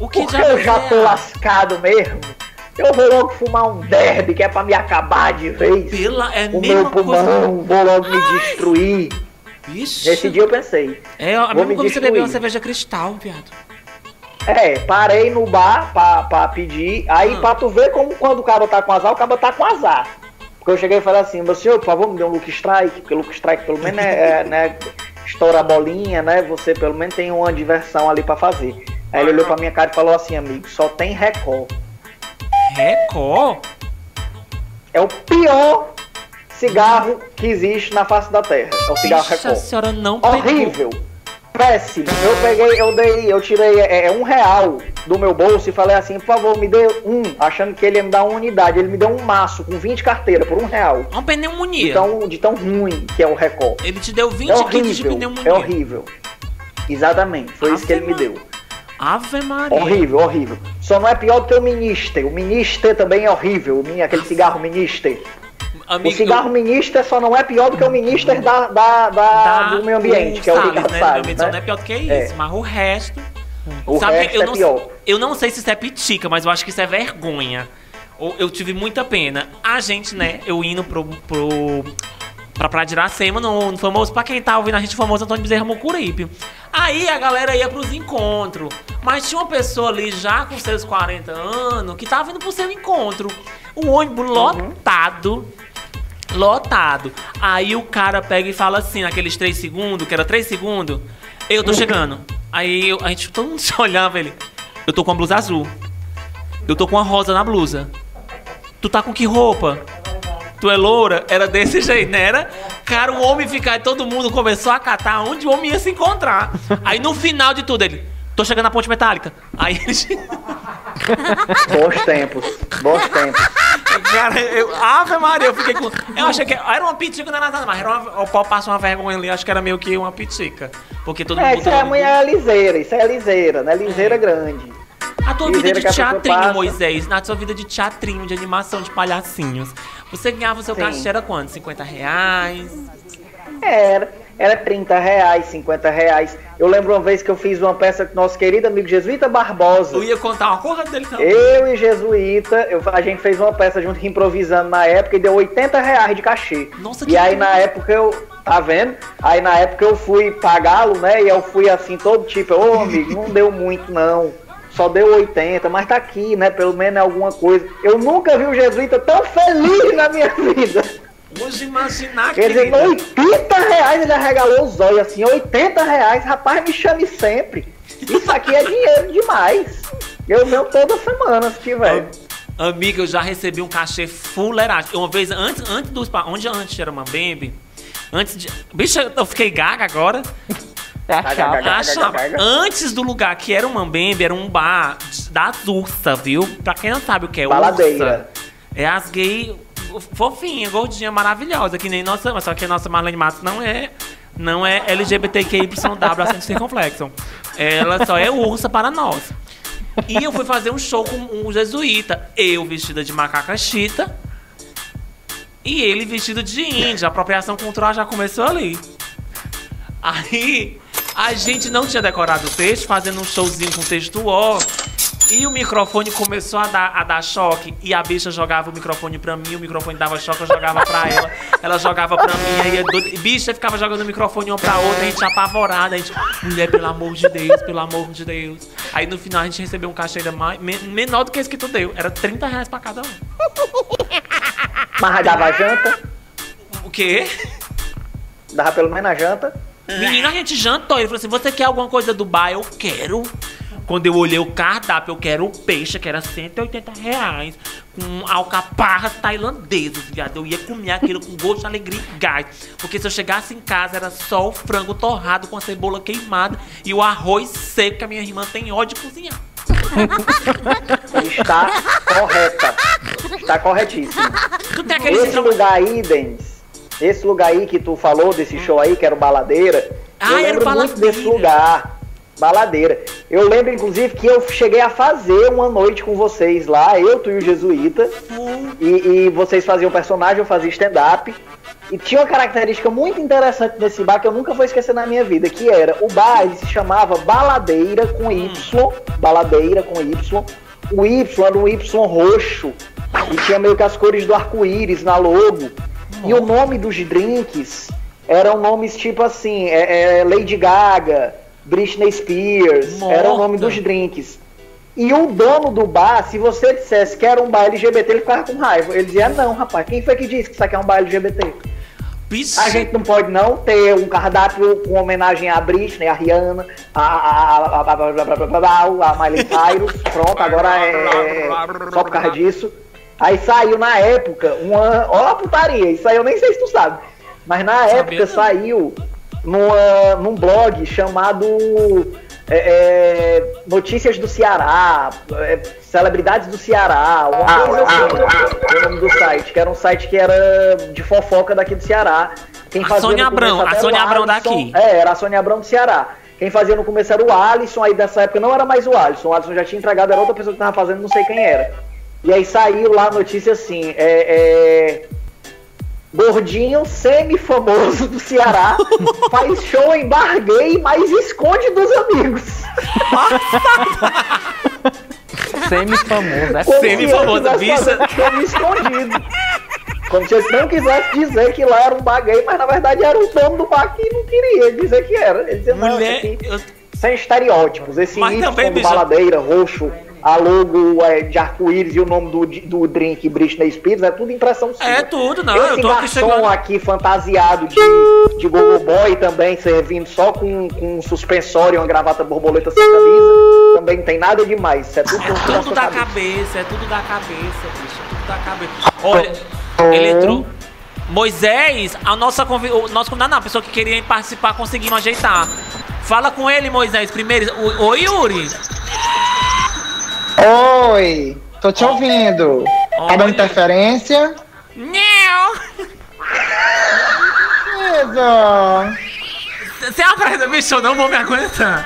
O que porque eu já tô é? lascado mesmo. Eu vou logo fumar um derby, que é pra me acabar de vez. Pela, é O meu pulmão, coisa. vou logo me destruir. Vixe. Nesse dia eu pensei. É a mesma me coisa você beber uma cerveja cristal, piado. É, parei no bar pra, pra pedir. Aí Hum. pra tu ver como quando o cara tá com azar, o cara tá com azar. Porque eu cheguei e falei assim, meu senhor, por favor, me dê um look strike, porque look strike pelo menos é, é, né, estoura a bolinha, né? Você pelo menos tem uma diversão ali pra fazer. Aí ele olhou pra minha cara e falou assim, amigo, só tem Record. Record? É o pior cigarro que existe na face da terra. É o cigarro a Record. senhora não pegou. Horrível. Péssimo. Eu peguei, eu dei, eu tirei é, é, um real do meu bolso e falei assim, por favor, me dê um, achando que ele ia me dar uma unidade. Ele me deu um maço com 20 carteiras por um real. Uma pneumonia. Então, de tão ruim que é o Record. Ele te deu 20 É quilos de horrível. pneumonia. É horrível. Exatamente. Foi isso que ele me Ave deu. Ave Maria. Horrível, horrível. Só não é pior do que o Minister. O Minister também é horrível. O min- Aquele cigarro Minister. O Amigo, cigarro Minister só não é pior do que o Minister da, da, da- da- do meio ambiente, que é o Salles, Ricardo né? Salles. Só né? não é pior do que isso, É. mas o resto... O sabe, resto eu é não, pior. Eu não sei se isso é pitica, mas eu acho que isso é vergonha. Eu tive muita pena. A gente, né, eu indo pro... pro pra Praia de Iracema, no, no famoso, pra quem tá ouvindo a gente, famoso Antônio Bezerra Mucuripe. Aí a galera ia pros encontros. Mas tinha uma pessoa ali já com seus 40 anos que tava indo pro seu encontro. O ônibus lotado. Lotado. Aí o cara pega e fala assim, naqueles 3 segundos, que era 3 segundos, eu tô chegando. Aí eu- a gente, todo mundo se olhava ele. Eu tô com a blusa azul. Eu tô com a rosa na blusa. Tu tá com que roupa? Tu é loura? Era desse jeito, né? Era? Cara, o homem ficar, todo mundo começou a catar onde o homem ia se encontrar. Aí no final de tudo ele, tô chegando na ponte metálica. Aí ele. Bons tempos, bons tempos. Cara, eu. Ave Maria, eu fiquei com. Eu achei que era uma pitica, não era nada mais. Era uma, o pau passa uma vergonha ali, acho que era meio que uma pitica. Porque todo É, mundo. isso é, mulher é liseira, isso é liseira, né? Liseira grande. A tua vida de teatrinho. Moisés, na sua vida de teatrinho, de animação, de palhacinhos. Você ganhava o seu Sim. cachê era quanto? 50 reais? Era, era 30 reais, 50 reais. Eu lembro uma vez que eu fiz uma peça com nosso querido amigo Jesuíta Barbosa. Eu ia contar uma coisa dele também. Eu e Jesuíta, eu- a gente fez uma peça junto improvisando na época e deu 80 reais de cachê. Nossa, e aí bom. na época eu. Tá vendo? Aí na época eu fui pagá-lo, né? E eu fui assim, todo tipo, ô amigo, não deu muito não. Só deu 80, mas tá aqui, né? Pelo menos é alguma coisa. Eu nunca vi o Jesuíta tão feliz na minha vida. Vamos imaginar, Quer dizer, querida. 80 reais ele arregalou os olhos assim, 80 reais, rapaz, me chame sempre. Isso aqui é dinheiro demais. Eu venho toda semana se tiver. Amiga, eu já recebi um cachê fuleiragem. Uma vez, antes, antes dos... Onde antes era Mambembe, antes de... Bicha, eu fiquei gaga agora. É a Gaga, chapa. gaga. Achava. gaga. Antes do lugar que era o Mambembe, era um bar das ursa, viu? Pra quem não sabe o que é Baladeira. ursa, é as gay fofinha, gordinha, maravilhosa, que nem nossa, mas só que a nossa Marlene Matos não é não é LGBTQIYW acento circunflexo. Ela só é ursa para nós. E eu fui fazer um show com um jesuíta. Eu vestida de macaca chita. E ele vestido de índia. A apropriação cultural já começou ali. Aí a gente não tinha decorado o texto, fazendo um showzinho com texto ó. E o microfone começou a dar, a dar choque. E a bicha jogava o microfone pra mim, o microfone dava choque, eu jogava pra ela. Ela jogava pra mim, aí a do... bicha ficava jogando o microfone uma pra outra, a gente apavorada. A gente, mulher, pelo amor de Deus, pelo amor de Deus. Aí no final a gente recebeu um cachê mais, menor do que esse que tu deu. Era 30 reais pra cada um. Mas dava janta? O quê? Dava pelo menos na janta? Menina, a gente jantou. Ele falou assim: você quer alguma coisa do bar? Eu quero. Quando eu olhei o cardápio, eu quero o peixe, que era 180 reais, com alcaparras tailandesas, viado. Eu ia comer aquilo com gosto de alegria e gás. Porque se eu chegasse em casa, era só o frango torrado com a cebola queimada e o arroz seco, que a minha irmã tem ódio de cozinhar. Está correta. Está corretíssimo. Tu tem aquele Esse síndrome- lugar aí, Denis, esse lugar aí que tu falou, desse show aí, que era o Baladeira, Ah, eu lembro muito Baladeira. desse lugar. Baladeira. Eu lembro, inclusive, que eu cheguei a fazer uma noite com vocês lá, eu, tu e o Jesuíta, e, e vocês faziam personagem, eu fazia stand-up. E tinha uma característica muito interessante nesse bar que eu nunca vou esquecer na minha vida, que era, o bar ele se chamava Baladeira com Y, Baladeira com Y. O Y era um Y roxo e tinha meio que as cores do arco-íris na logo. E o nome dos drinks eram nomes tipo assim, é, é Lady Gaga, Britney Spears, era o nome Morta. dos drinks. E o dono do bar, se você dissesse que era um bar LGBT, ele ficava com raiva. Ele dizia, não, rapaz, quem foi que disse que isso aqui é um bar LGBT? A gente não pode não ter um cardápio com homenagem a Britney, a Rihanna, a, a, a, a, a, a, a Miley Cyrus. Pronto, agora é só por causa disso. Aí saiu na época uma. Ó a putaria, isso aí eu nem sei se tu sabe. Mas na Sabia época não. saiu numa, num blog chamado é, é, Notícias do Ceará, é, Celebridades do Ceará, uma coisa assim, o nome do site, que era um site que era de fofoca daqui do Ceará. Quem A fazia Sônia no começo Abrão, a Sônia era o Abrão Alisson- daqui. É, era a Sônia Abrão do Ceará. Quem fazia no começo era o Alisson, aí dessa época não era mais o Alisson, o Alisson já tinha entregado, era outra pessoa que tava fazendo, não sei quem era. E aí saiu lá a notícia assim, é, é, Gordinho semi-famoso do Ceará faz show em bar gay, mas esconde dos amigos. Semi-famoso. É Semi-famoso, show escondido. Como se ele não quisesse dizer que lá era um bar gay, mas na verdade era o dono do bar que não queria dizer que era. Ele dizia, não, Mulher. aqui eu- sem estereótipos. Esse Mas também, bicha- baladeira, roxo, a logo é, de arco-íris e o nome do, do drink Britney Spears, é tudo impressão sua. É tudo, não. Esse eu tô aqui garçom chegando. aqui fantasiado de, de gogo boy também, servindo só com, com um suspensório e uma gravata borboleta sem camisa, também não tem nada demais. Isso é tudo, É tudo da cabeça. cabeça, é tudo da cabeça, bicho. É tudo da cabeça. Olha, ele entrou. Moisés, a nossa convi- o nosso convidado, não, a pessoa que queria participar, conseguimos ajeitar. Fala com ele, Moisés, primeiro. Oi, Yuri. Oi, tô te ouvindo. Tá dando interferência? Não! Beleza. Você é uma presa, bicho, eu não vou me aguentar.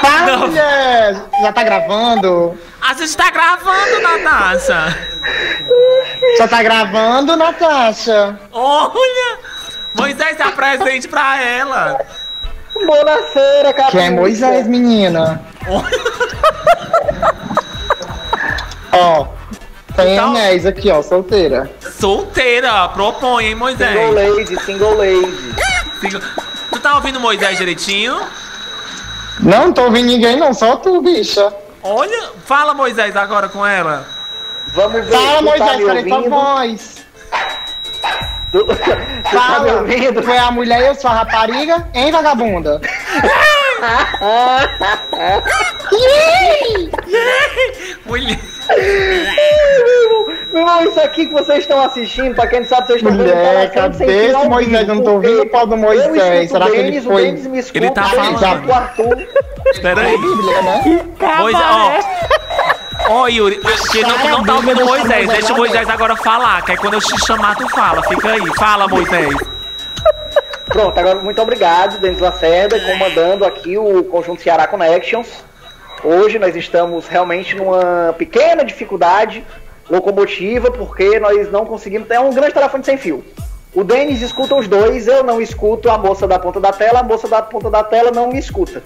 Tá, Não. mulher. Já tá gravando? A gente tá gravando, Natasha. Já tá gravando, Natasha? Olha! Moisés, se apresente pra ela. Bonaceira, cara. Quem é Moisés, menina? Ó, tem Então- anéis aqui, ó, solteira. Solteira, propõe, hein, Single Moisés? lady, single lady. Tu tá ouvindo o Moisés direitinho? Não tô ouvindo ninguém, não, só tu, bicha. Olha, fala Moisés agora com ela. Vamos ver, Fala, tá Moisés, me cadê tua voz? Tu, tu tá me ouvindo? é a mulher e eu sou a rapariga, hein, vagabunda? Mulher. Meu irmão, isso aqui que vocês estão assistindo, pra quem não sabe, vocês estão vendo Mulher, cadê esse Moisés? Eu não tô ouvindo o pau do Moisés. Será o que ele foi- O Denis me escuta, Ele tá falando. Peraí. Bíblia, né? Moisés, ó. Ó, Yuri, que não, tu não tá ouvindo o Moisés. Deixa o Moisés agora falar, que aí quando eu te chamar, tu fala. Fica aí. Fala, Moisés. Pronto, agora muito obrigado, Denis Lacerda, comandando aqui o Conjunto Ceará Connections. Hoje nós estamos realmente numa pequena dificuldade locomotiva, porque nós não conseguimos. É um grande telefone sem fio. O Denis escuta os dois, eu não escuto a moça da ponta da tela, a moça da ponta da tela não me escuta.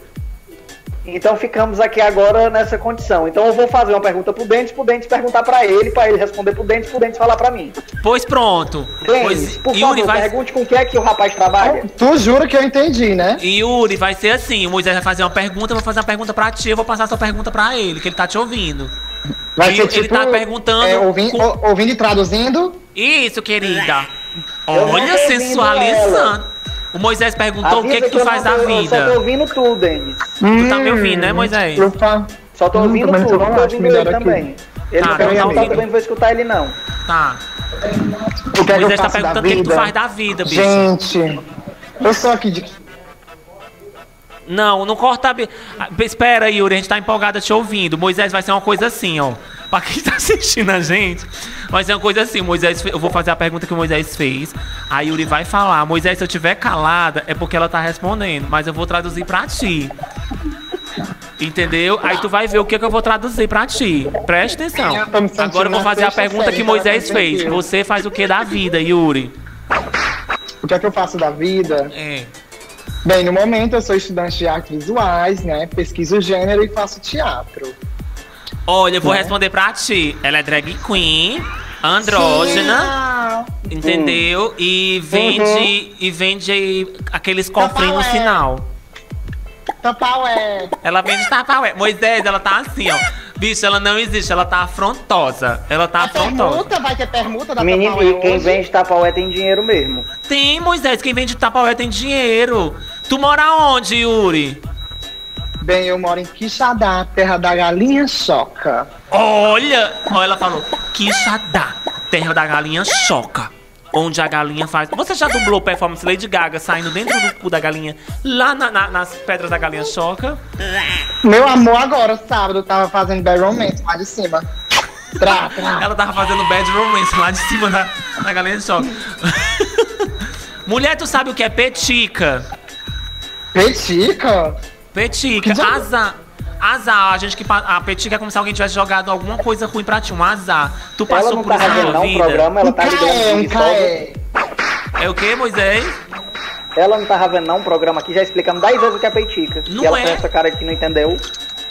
Então ficamos aqui agora nessa condição. Então eu vou fazer uma pergunta pro Denis, pro Denis perguntar pra ele, pra ele responder pro Denis, pro Denis falar pra mim. Pois pronto. Pois, por Yuri favor, vai. pergunte com o que é que o rapaz trabalha. Tu jura que eu entendi, né? Yuri, vai ser assim: o Moisés vai fazer uma pergunta, eu vou fazer uma pergunta pra ti, eu vou passar a sua pergunta pra ele, que ele tá te ouvindo. Vai E ser ele tipo. tá perguntando é, ouvindo, com- ou- ouvindo e traduzindo? Isso, querida. Eu Olha, sensualizando. O Moisés perguntou o que, Avisa que tu faz não da tô- Eu só tô vida. ouvindo tu, Denis. Tu tá me ouvindo, né, Moisés? Eu Só tô Hum, ouvindo também tu, não não tô ouvindo melhor ele aqui. também. Ele Tá, não tá tá ouvindo, ouvindo. também não vou escutar ele não. Tá. O que é que Moisés tá perguntando o que, que tu vida? faz da vida, bicho. Gente, eu sou aqui de. Não, não corta a. Espera, Yuri, a gente tá empolgada te ouvindo. Moisés vai ser uma coisa assim, ó. Pra quem tá assistindo a gente, vai ser uma coisa assim. Moisés, eu vou fazer a pergunta que o Moisés fez. A Yuri vai falar. Moisés, se eu tiver calada, é porque ela tá respondendo. Mas eu vou traduzir pra ti. Entendeu? Aí tu vai ver o que, que eu vou traduzir pra ti. Presta atenção. Eu Agora eu vou fazer a pergunta que Moisés eu fez. Você faz o que da vida, Yuri? O que é que eu faço da vida? É. Bem, no momento eu sou estudante de artes visuais, né? Pesquiso o gênero e faço teatro. Olha, eu vou responder pra ti. Ela é drag queen, andrógena. Entendeu? E vende e vende aqueles cofrinhos no final. Tapaué. Ela vende tapaué. Moisés, ela tá assim, ó. Bicho, ela não existe, ela tá afrontosa. Ela tá A afrontosa. permuta, vai ter permuta da Menino, Tapaué e quem hoje? vende tapaué tem dinheiro mesmo. Tem, Moisés, quem vende tapaué tem dinheiro. Tu mora onde, Yuri? Bem, eu moro em Quixadá, terra da galinha choca. Olha! Olha, ela falou. Quixadá, terra da galinha choca. Onde a galinha faz. Você já dublou performance Lady Gaga saindo dentro do cu da galinha, lá na- na- nas pedras da galinha choca? Meu amor, agora, sábado, eu tava fazendo Bad Romance lá de cima. Trá, trá. Ela tava fazendo bad romance lá de cima da, da galinha choca. Mulher, tu sabe o que é petica? Petica? Petica, azar. Azar, a gente que a petica é como se alguém tivesse jogado alguma coisa ruim pra ti, um azar. Tu Ela passou não por tá isso na tua não vida? programa, ela Um tá caé, um caé. É o que, Moisés? Ela não tava vendo não um programa aqui, já explicamos 10 vezes o que é peitica. Não e ela é. tem essa cara de que não entendeu.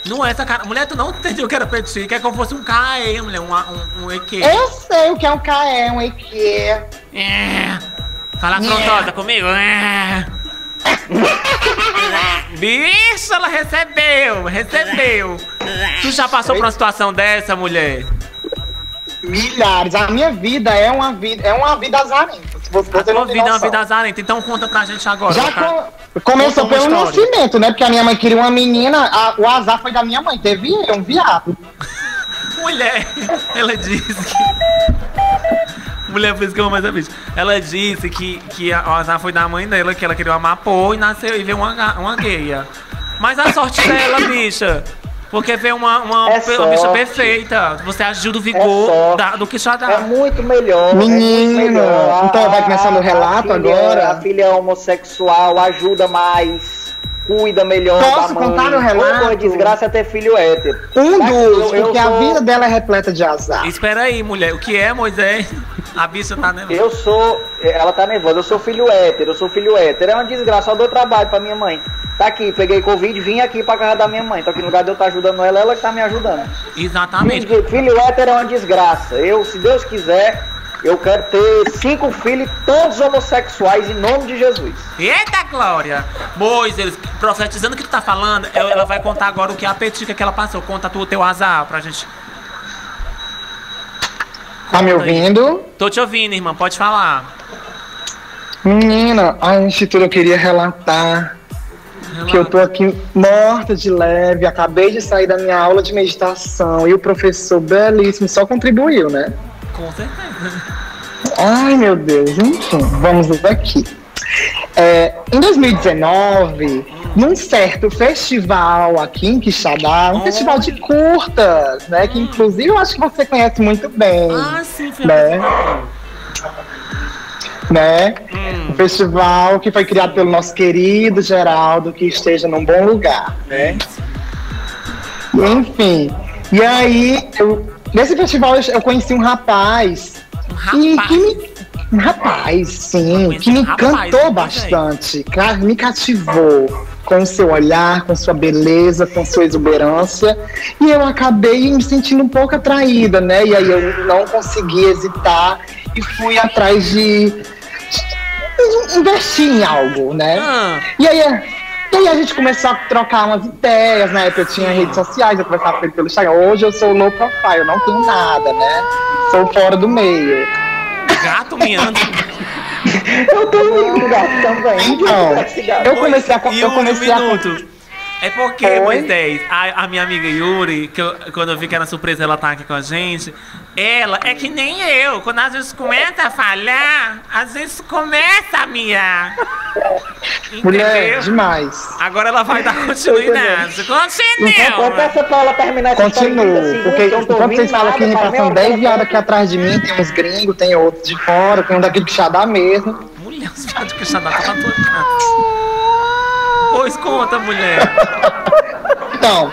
Não é essa cara. Mulher, tu não entendeu o que era petica, é como se fosse um caê, mulher, um, um, um EQ. Eu sei o que é um caé, um EQ. É. Fala afrontosa comigo. É. Bicho, ela recebeu, recebeu. Tu já passou por uma situação dessa, mulher? Milhares. A minha vida é uma vida, é uma vida azarenta. Você, A tua vida é uma vida azarenta, então conta pra gente agora. Já tá? co- começou pelo história. nascimento, né? Porque a minha mãe queria uma menina, a- o azar foi da minha mãe. Teve eu, um viado. Mulher, ela disse que. Mulher, por isso que eu amo essa bicha. Ela disse que, que a- o azar foi da mãe dela, que ela queria uma mapô e nasceu e veio uma, uma gueia. Mas a sorte dela, bicha. Porque veio uma, uma, É uma bicha perfeita. Você agiu do É vigor sorte. da- do que já É dá. muito melhor. Menino, é muito melhor. então vai começando o relato a filha, agora? A filha homossexual ajuda mais, cuida melhor Posso da mãe. contar o relato? Uma desgraça é ter filho hétero. Um Tá dos, eu- eu porque a sou- vida dela é repleta de azar. Espera aí, mulher. O que é, Moisés? A bicha tá nervosa. Eu sou. Ela tá nervosa, eu sou filho hétero, eu sou filho hétero. É uma desgraça, eu dou trabalho pra minha mãe. Tá aqui, peguei Covid, vim aqui pra casa da minha mãe. Tô aqui no lugar de eu estar ajudando ela, ela que tá me ajudando. Exatamente. Filho, filho hétero é uma desgraça. Eu, se Deus quiser, eu quero ter cinco filhos, todos homossexuais, em nome de Jesus. Eita, Glória! Moisés, profetizando o que tu tá falando, ela ela vai contar agora o que é a petica que ela passou. Conta tu o teu azar pra gente. Tá me Conta aí. ouvindo? Tô te ouvindo, irmã, pode falar. Menina, de tudo eu queria relatar que eu tô aqui morta de leve, acabei de sair da minha aula de meditação e o professor belíssimo só contribuiu, né? Com certeza. Ai, meu Deus, enfim, vamos aqui. É, em 2019, num certo festival aqui em Quixadá, um Oh. festival de curtas, né? Que inclusive eu acho que você conhece muito bem, Ah, sim, né? né? Hum. Um festival que foi criado pelo nosso querido Geraldo, que esteja num bom lugar, né? Enfim. E aí, eu, nesse festival eu, conheci um rapaz. Um rapaz. que me, um rapaz, sim, que me um rapaz, encantou bastante, ca- me cativou com o seu olhar, com sua beleza, com sua exuberância, e eu acabei me sentindo um pouco atraída, né? E aí eu não consegui hesitar e fui atrás de, de investir em algo, né? Ah, E aí, e aí a gente começou a trocar umas ideias, né? Eu tinha redes sociais, eu conversava com ele pelo Instagram. Hoje eu sou low profile, eu não tenho nada, né? Sou fora do meio. gato miando. Eu tenho um gato também. Então, eu comecei a. Eu comecei um a. É porque, Oi? Moisés, a, a minha amiga Yuri, que eu- quando eu vi que era surpresa ela tá aqui com a gente, ela é que nem eu. Quando às vezes começa a falhar, às vezes começa a miar. Mulher, Entendeu? demais. Agora ela vai dar continuidade. Então, Continua. peça pra ela terminar essa história em 30 Continuo, segundos, porque enquanto vocês falam que pra passam mim, 10 eu- viadas aqui atrás de mim, tem uns gringos, tem outros de fora, tem um daquele que já dá mesmo. Mulher, os viados que já dá tá na tua cara. Pois conta, mulher. Então,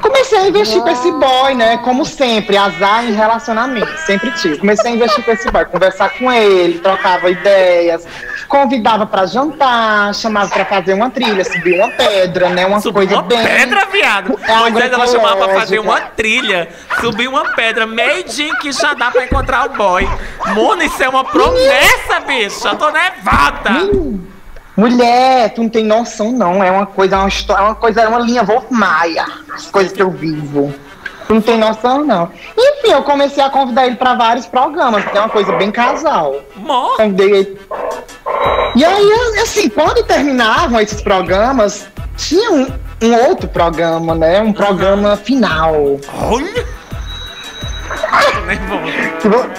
comecei a investir com esse boy, né? Como sempre, azar em relacionamento, sempre tive. Comecei a investir com esse boy, conversar com ele, trocava ideias, convidava pra jantar, chamava pra fazer uma trilha, subir uma pedra, né? Uma Subiu coisa uma bem. pedra, viado. É Moisés, ela chamava pra fazer uma trilha. Subir uma pedra, meio dia que já dá pra encontrar o boy. Mona, isso é uma promessa, bicha. Eu tô nevada. Mulher, tu não tem noção, não. É uma coisa, é uma história, é uma coisa, é uma linha Wolf Maia. As coisas que eu vivo. Tu não tem noção, não. Enfim, eu comecei a convidar ele pra vários programas, que é uma coisa bem casal. Mó. Convidei ele. E aí, assim, quando terminavam esses programas, tinha um, um outro programa, né? Um programa final. Olha. Que, vo-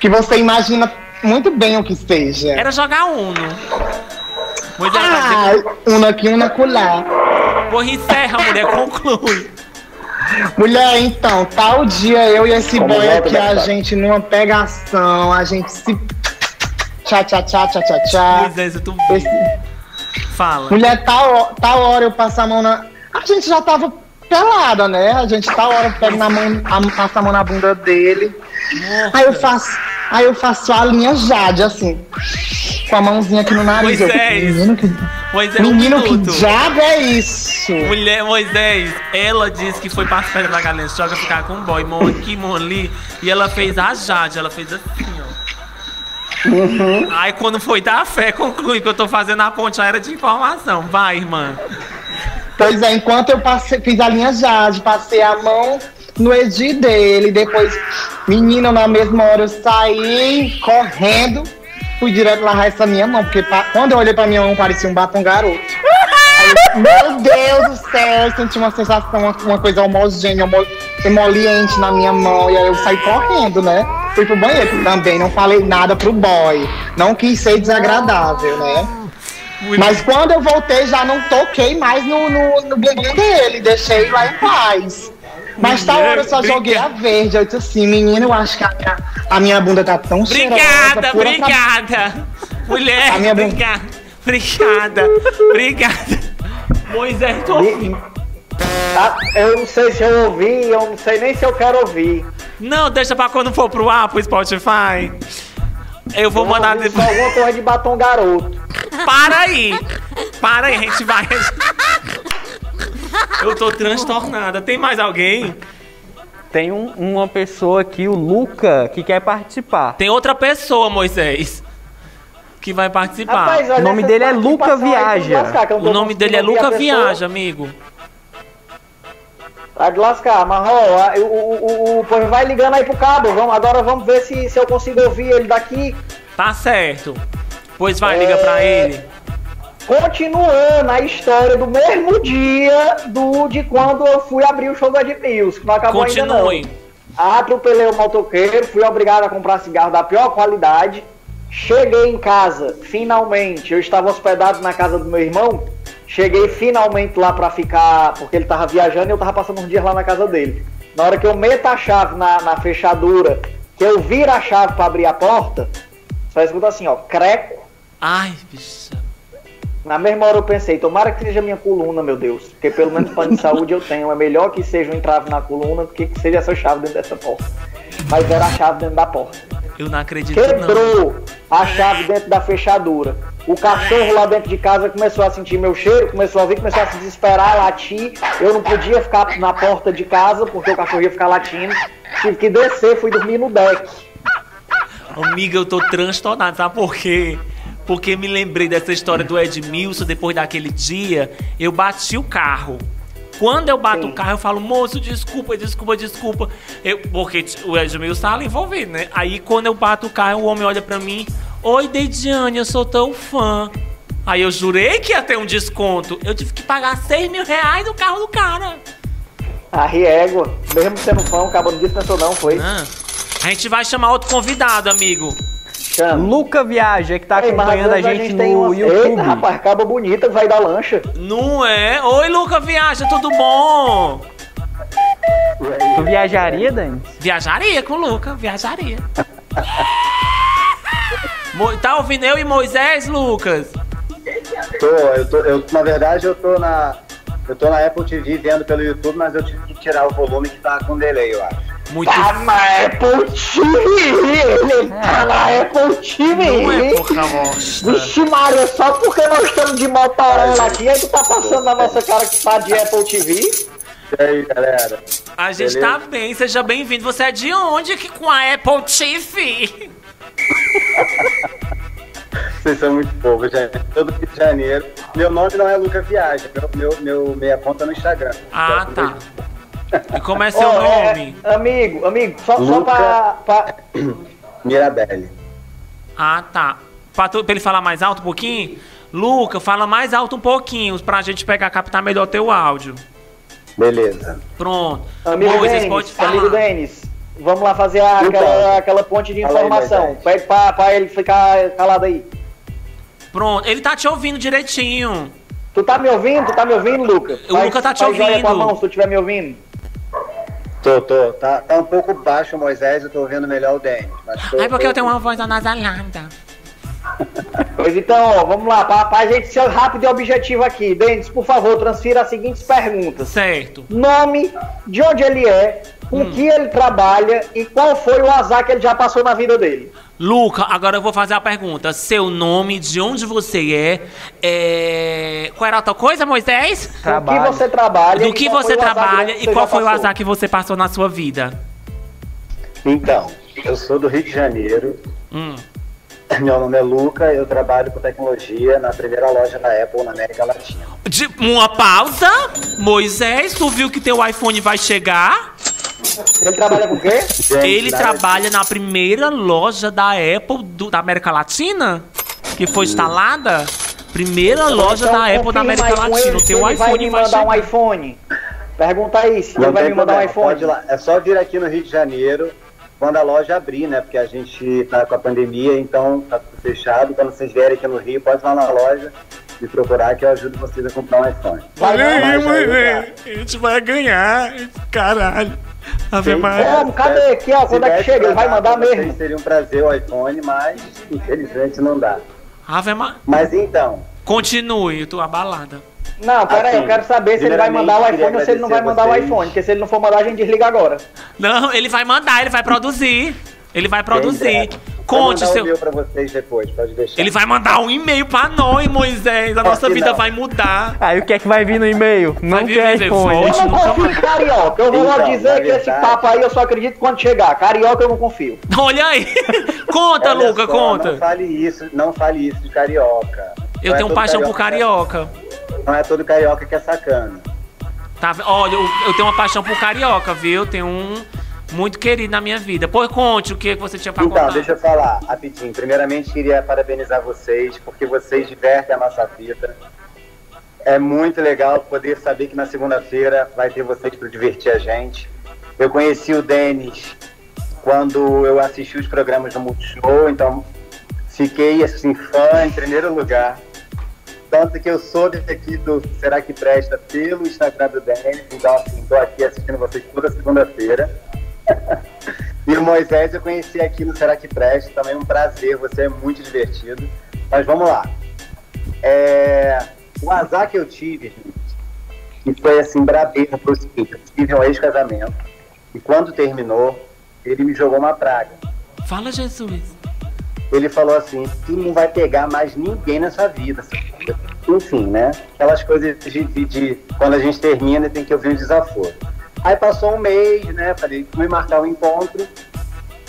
que você imagina muito bem o que seja. Era jogar Uno. Moisés, ela vai dizer, Ah, um aqui, um acolá. porra, encerra, mulher, conclui. Mulher, então, tal dia eu e esse Como boy aqui, a gente numa pegação, a gente se. Tchá, tchá, tchá, tchá, tchá, tchá. Moisés, tu Esse- fala. Mulher, tal, ho- tal hora eu passo a mão na. A gente já tava pelada, né? A gente tal hora eu pego na mão, a, passo a mão na bunda dele. Aí eu faço. Aí eu faço a linha Jade, assim. Com a mãozinha aqui no nariz. Eu, Moisés. menino, que, Moisés, um menino que minuto. diabo é isso? Mulher Moisés, ela disse que foi pra férias da Galinha Joga ficar com um boy, mão aqui, mão ali. E ela fez a Jade, ela fez assim, ó. Uhum. Aí quando foi dar fé, conclui que eu tô fazendo a ponte aérea de informação. Vai, irmã. Pois é, enquanto eu passei, fiz a linha Jade, passei a mão no Edi dele, depois, menina, na mesma hora eu saí correndo, fui direto largar essa minha mão, porque pa- quando eu olhei pra minha mão parecia um batom garoto. Aí eu, Meu Deus do céu, eu senti uma sensação, uma, uma coisa homogênea, homo- emoliente na minha mão, e aí eu saí correndo, né? Fui pro banheiro também, não falei nada pro boy, não quis ser desagradável, né? Mas quando eu voltei, já não toquei mais no, no, no dele, deixei lá em paz. Mas tá hora eu só joguei a verde. Eu disse assim, menino, eu acho que a minha, a minha bunda tá tão Obrigada, cheirosa. pura obrigada. Mulher, A minha bunda- obrigada. Obrigada, obrigada. Moisés, tô ouvindo. Ah, eu não sei se eu ouvi, eu não sei nem se eu quero ouvir. Não, deixa pra quando for pro ar, pro Spotify. Eu vou mandar Só depois. alguma coisa de batom garoto. Para aí! Para aí, a gente vai. Eu tô transtornada. Tem mais alguém? Tem um- uma pessoa aqui, o Luca, que quer participar. Tem outra pessoa, Moisés, que vai participar. Rapaz, olha, O nome essas dele é Luca participações aí, tem de Viaja. lascar, que eu não o tô nome dele é conseguindo Luca ouvir a pessoa. Viaja, amigo. Tá de lascar, mas ó, o, o, o, o povo vai ligando aí pro cabo. Vamos, agora vamos ver se, se eu consigo ouvir ele daqui. Tá certo. Pois vai, liga pra É. ele. Continuando a história do mesmo dia do, de quando eu fui abrir o show do Edmilson, que não acabou ainda não. Atropelei o motoqueiro, fui obrigado a comprar cigarro da pior qualidade. Cheguei em casa, finalmente. Eu estava hospedado na casa do meu irmão. Cheguei finalmente lá pra ficar, porque ele tava viajando e eu tava passando uns dias lá na casa dele. Na hora que eu meto a chave na, na fechadura, que eu viro a chave pra abrir a porta, só escuta assim, ó, creco. Ai, bicha. Na mesma hora eu pensei, tomara que seja minha coluna, meu Deus. Porque pelo menos plano de saúde eu tenho. É melhor que seja um entrave na coluna do que que seja essa chave dentro dessa porta. Mas era a chave dentro da porta. Eu não acredito, não. Quebrou a chave dentro da fechadura. O cachorro lá dentro de casa começou a sentir meu cheiro, começou a ouvir, começou a se desesperar, latir. Eu não podia ficar na porta de casa porque o cachorro ia ficar latindo. Tive que descer, fui dormir no deck. Amiga, eu tô transtornado, sabe por quê? Porque me lembrei dessa história do Edmilson, depois daquele dia, eu bati o carro. Quando eu bato Sim. o carro, eu falo, moço, desculpa, desculpa, desculpa. Eu, porque o Edmilson tava envolvido, né? Aí quando eu bato o carro, o homem olha pra mim, Oi, Deidiane, eu sou teu fã. Aí eu jurei que ia ter um desconto. Eu tive que pagar 6 mil reais no carro do cara. A riégua, mesmo sendo fã, o cabo não dispensou não, foi. Ah, a gente vai chamar outro convidado, amigo. Chama. Luca Viaja, que tá Ei, acompanhando a às vezes gente tem no uma- YouTube. Eita, rapaz, caba bonita, vai dar lancha. Não é? Oi, Luca Viaja, tudo bom? Tu viajaria, Dani? Viajaria com o Luca, viajaria. Mo- tá ouvindo eu e Moisés, Lucas? Tô, eu tô, eu, na verdade eu tô na. Eu tô na Apple TV vendo pelo YouTube, mas eu tive que tirar o volume que tá com delay, eu acho. Muito. Tá na Apple TV, ele tá na Apple TV. Não é porra bosta. Vixe Maria, só porque nós estamos de Motorola aqui, aí tu tá passando na nossa cara que tá de Apple TV? E aí, galera? A gente Beleza? tá bem, seja bem-vindo. Você é de onde que com a Apple TV? Vocês são muito povos, gente. Todo Rio de Janeiro. Meu nome não é Luca Viagem, meu, meu, meu meia conta no Instagram. Ah, Então, tá. E como é seu é, nome? amigo, amigo, só, só pra, pra- Mirabelle. Ah, tá. Pra, tu- pra ele falar mais alto um pouquinho? Luca, fala mais alto um pouquinho pra gente pegar, captar melhor teu áudio. Beleza. Pronto. Amigo pode Denis, falar. amigo Denis, vamos lá fazer a- Então. aquela, aquela ponte de informação. Pede pra, pra ele ficar calado aí. Pronto, ele tá te ouvindo direitinho. Tu tá me ouvindo? Tu tá me ouvindo, Luca? O Luca tá te faz joia com a ouvindo. mão se tu estiver me ouvindo. Tô, tô. Tá, tá um pouco baixo o Moisés, eu tô ouvindo melhor o Denis. Mas tô, É porque tô- eu tenho uma voz anasalada. Pois então, ó, vamos lá, pra, pra gente ser rápido e objetivo aqui. Denis, por favor, transfira as seguintes perguntas. Certo. Nome, de onde ele é, com Hum. que ele trabalha e qual foi o azar que ele já passou na vida dele. Luca, agora eu vou fazer a pergunta. Seu nome, de onde você é, é... Qual era a outra coisa, Moisés? Com que Trabalho. você trabalha. Do e que qual você foi o azar trabalha que e você qual foi o passou. azar que você passou na sua vida? Então, eu sou do Rio de Janeiro. Hum. Meu nome é Luca, eu trabalho com tecnologia na primeira loja da Apple na América Latina. De- uma pausa. Moisés, tu viu que teu iPhone vai chegar? Ele trabalha com o quê? Gente, Ele nada trabalha na primeira loja da Apple do- da América Latina? Que foi instalada? Primeira loja Então, da Apple da América Latina. se teu ele vai iPhone me vai mandar um iPhone. Pergunta aí se ele vai tem me mandar um problema, iPhone. pode ir lá. É só vir aqui no Rio de Janeiro quando a loja abrir, né? Porque a gente tá com a pandemia, então tá tudo fechado. Quando vocês vierem aqui no Rio, pode ir lá na loja e procurar que eu ajudo vocês a comprar um iPhone. Vai Olha aí, Moisés. A gente vai ganhar. Caralho. Ave. Maria. Como? Cadê aqui, ó? Quando é que chega? Ele vai dar mandar vocês, mesmo. Seria um prazer o iPhone, mas infelizmente não dá. Ave Maria. Mas então, Continue, eu tô abalada. Não, pera aí, Assim, eu quero saber se ele vai mandar o iPhone ou se ele não vai mandar o agradecer iPhone. Porque se ele não for mandar, a gente desliga agora. Não, ele vai mandar, ele vai produzir. Ele vai produzir. Conte seu. pra vocês depois, pode deixar. Ele vai mandar um e-mail pra nós, Moisés. A nossa vida não. vai mudar. Aí o que é que vai vir no e-mail? Não vir tem no iPhone. e-mail, Eu não confio em carioca. Eu vou Então, logo dizer que esse papo aí eu só acredito quando chegar. Carioca eu não confio. Olha aí. Conta, Olha Luca, só, conta. Não fale isso, não fale isso de carioca. Eu Não é tenho todo paixão por carioca. Não é todo carioca que é sacana. Tá, olha, eu, eu tenho uma paixão por carioca, viu? Tem um muito querido na minha vida. Pois conte o que que você tinha pra Então, contar. deixa eu falar rapidinho. Primeiramente, queria parabenizar vocês, porque vocês divertem a nossa vida. É muito legal poder saber que na segunda-feira vai ter vocês para divertir a gente. Eu conheci o Denis quando eu assisti os programas do Multishow, então fiquei assim fã em primeiro lugar. Tanto que eu soube aqui do Será que Presta pelo Instagram do Denis, então assim, estou aqui assistindo vocês toda segunda-feira. E o Moisés eu conheci aqui no Será que Presta, também um prazer, você é muito divertido. Mas vamos lá. É, o azar que eu tive, gente, que foi assim, brabeira, foi o seguinte, eu tive um ex-casamento, e quando terminou, ele me jogou uma praga. Fala, Jesus. Ele falou assim, tu não vai pegar mais ninguém nessa vida. Enfim, né? Aquelas coisas de, de- de- quando a gente termina tem que ouvir um desaforo. Aí passou um mês, né? Falei, fui marcar o encontro,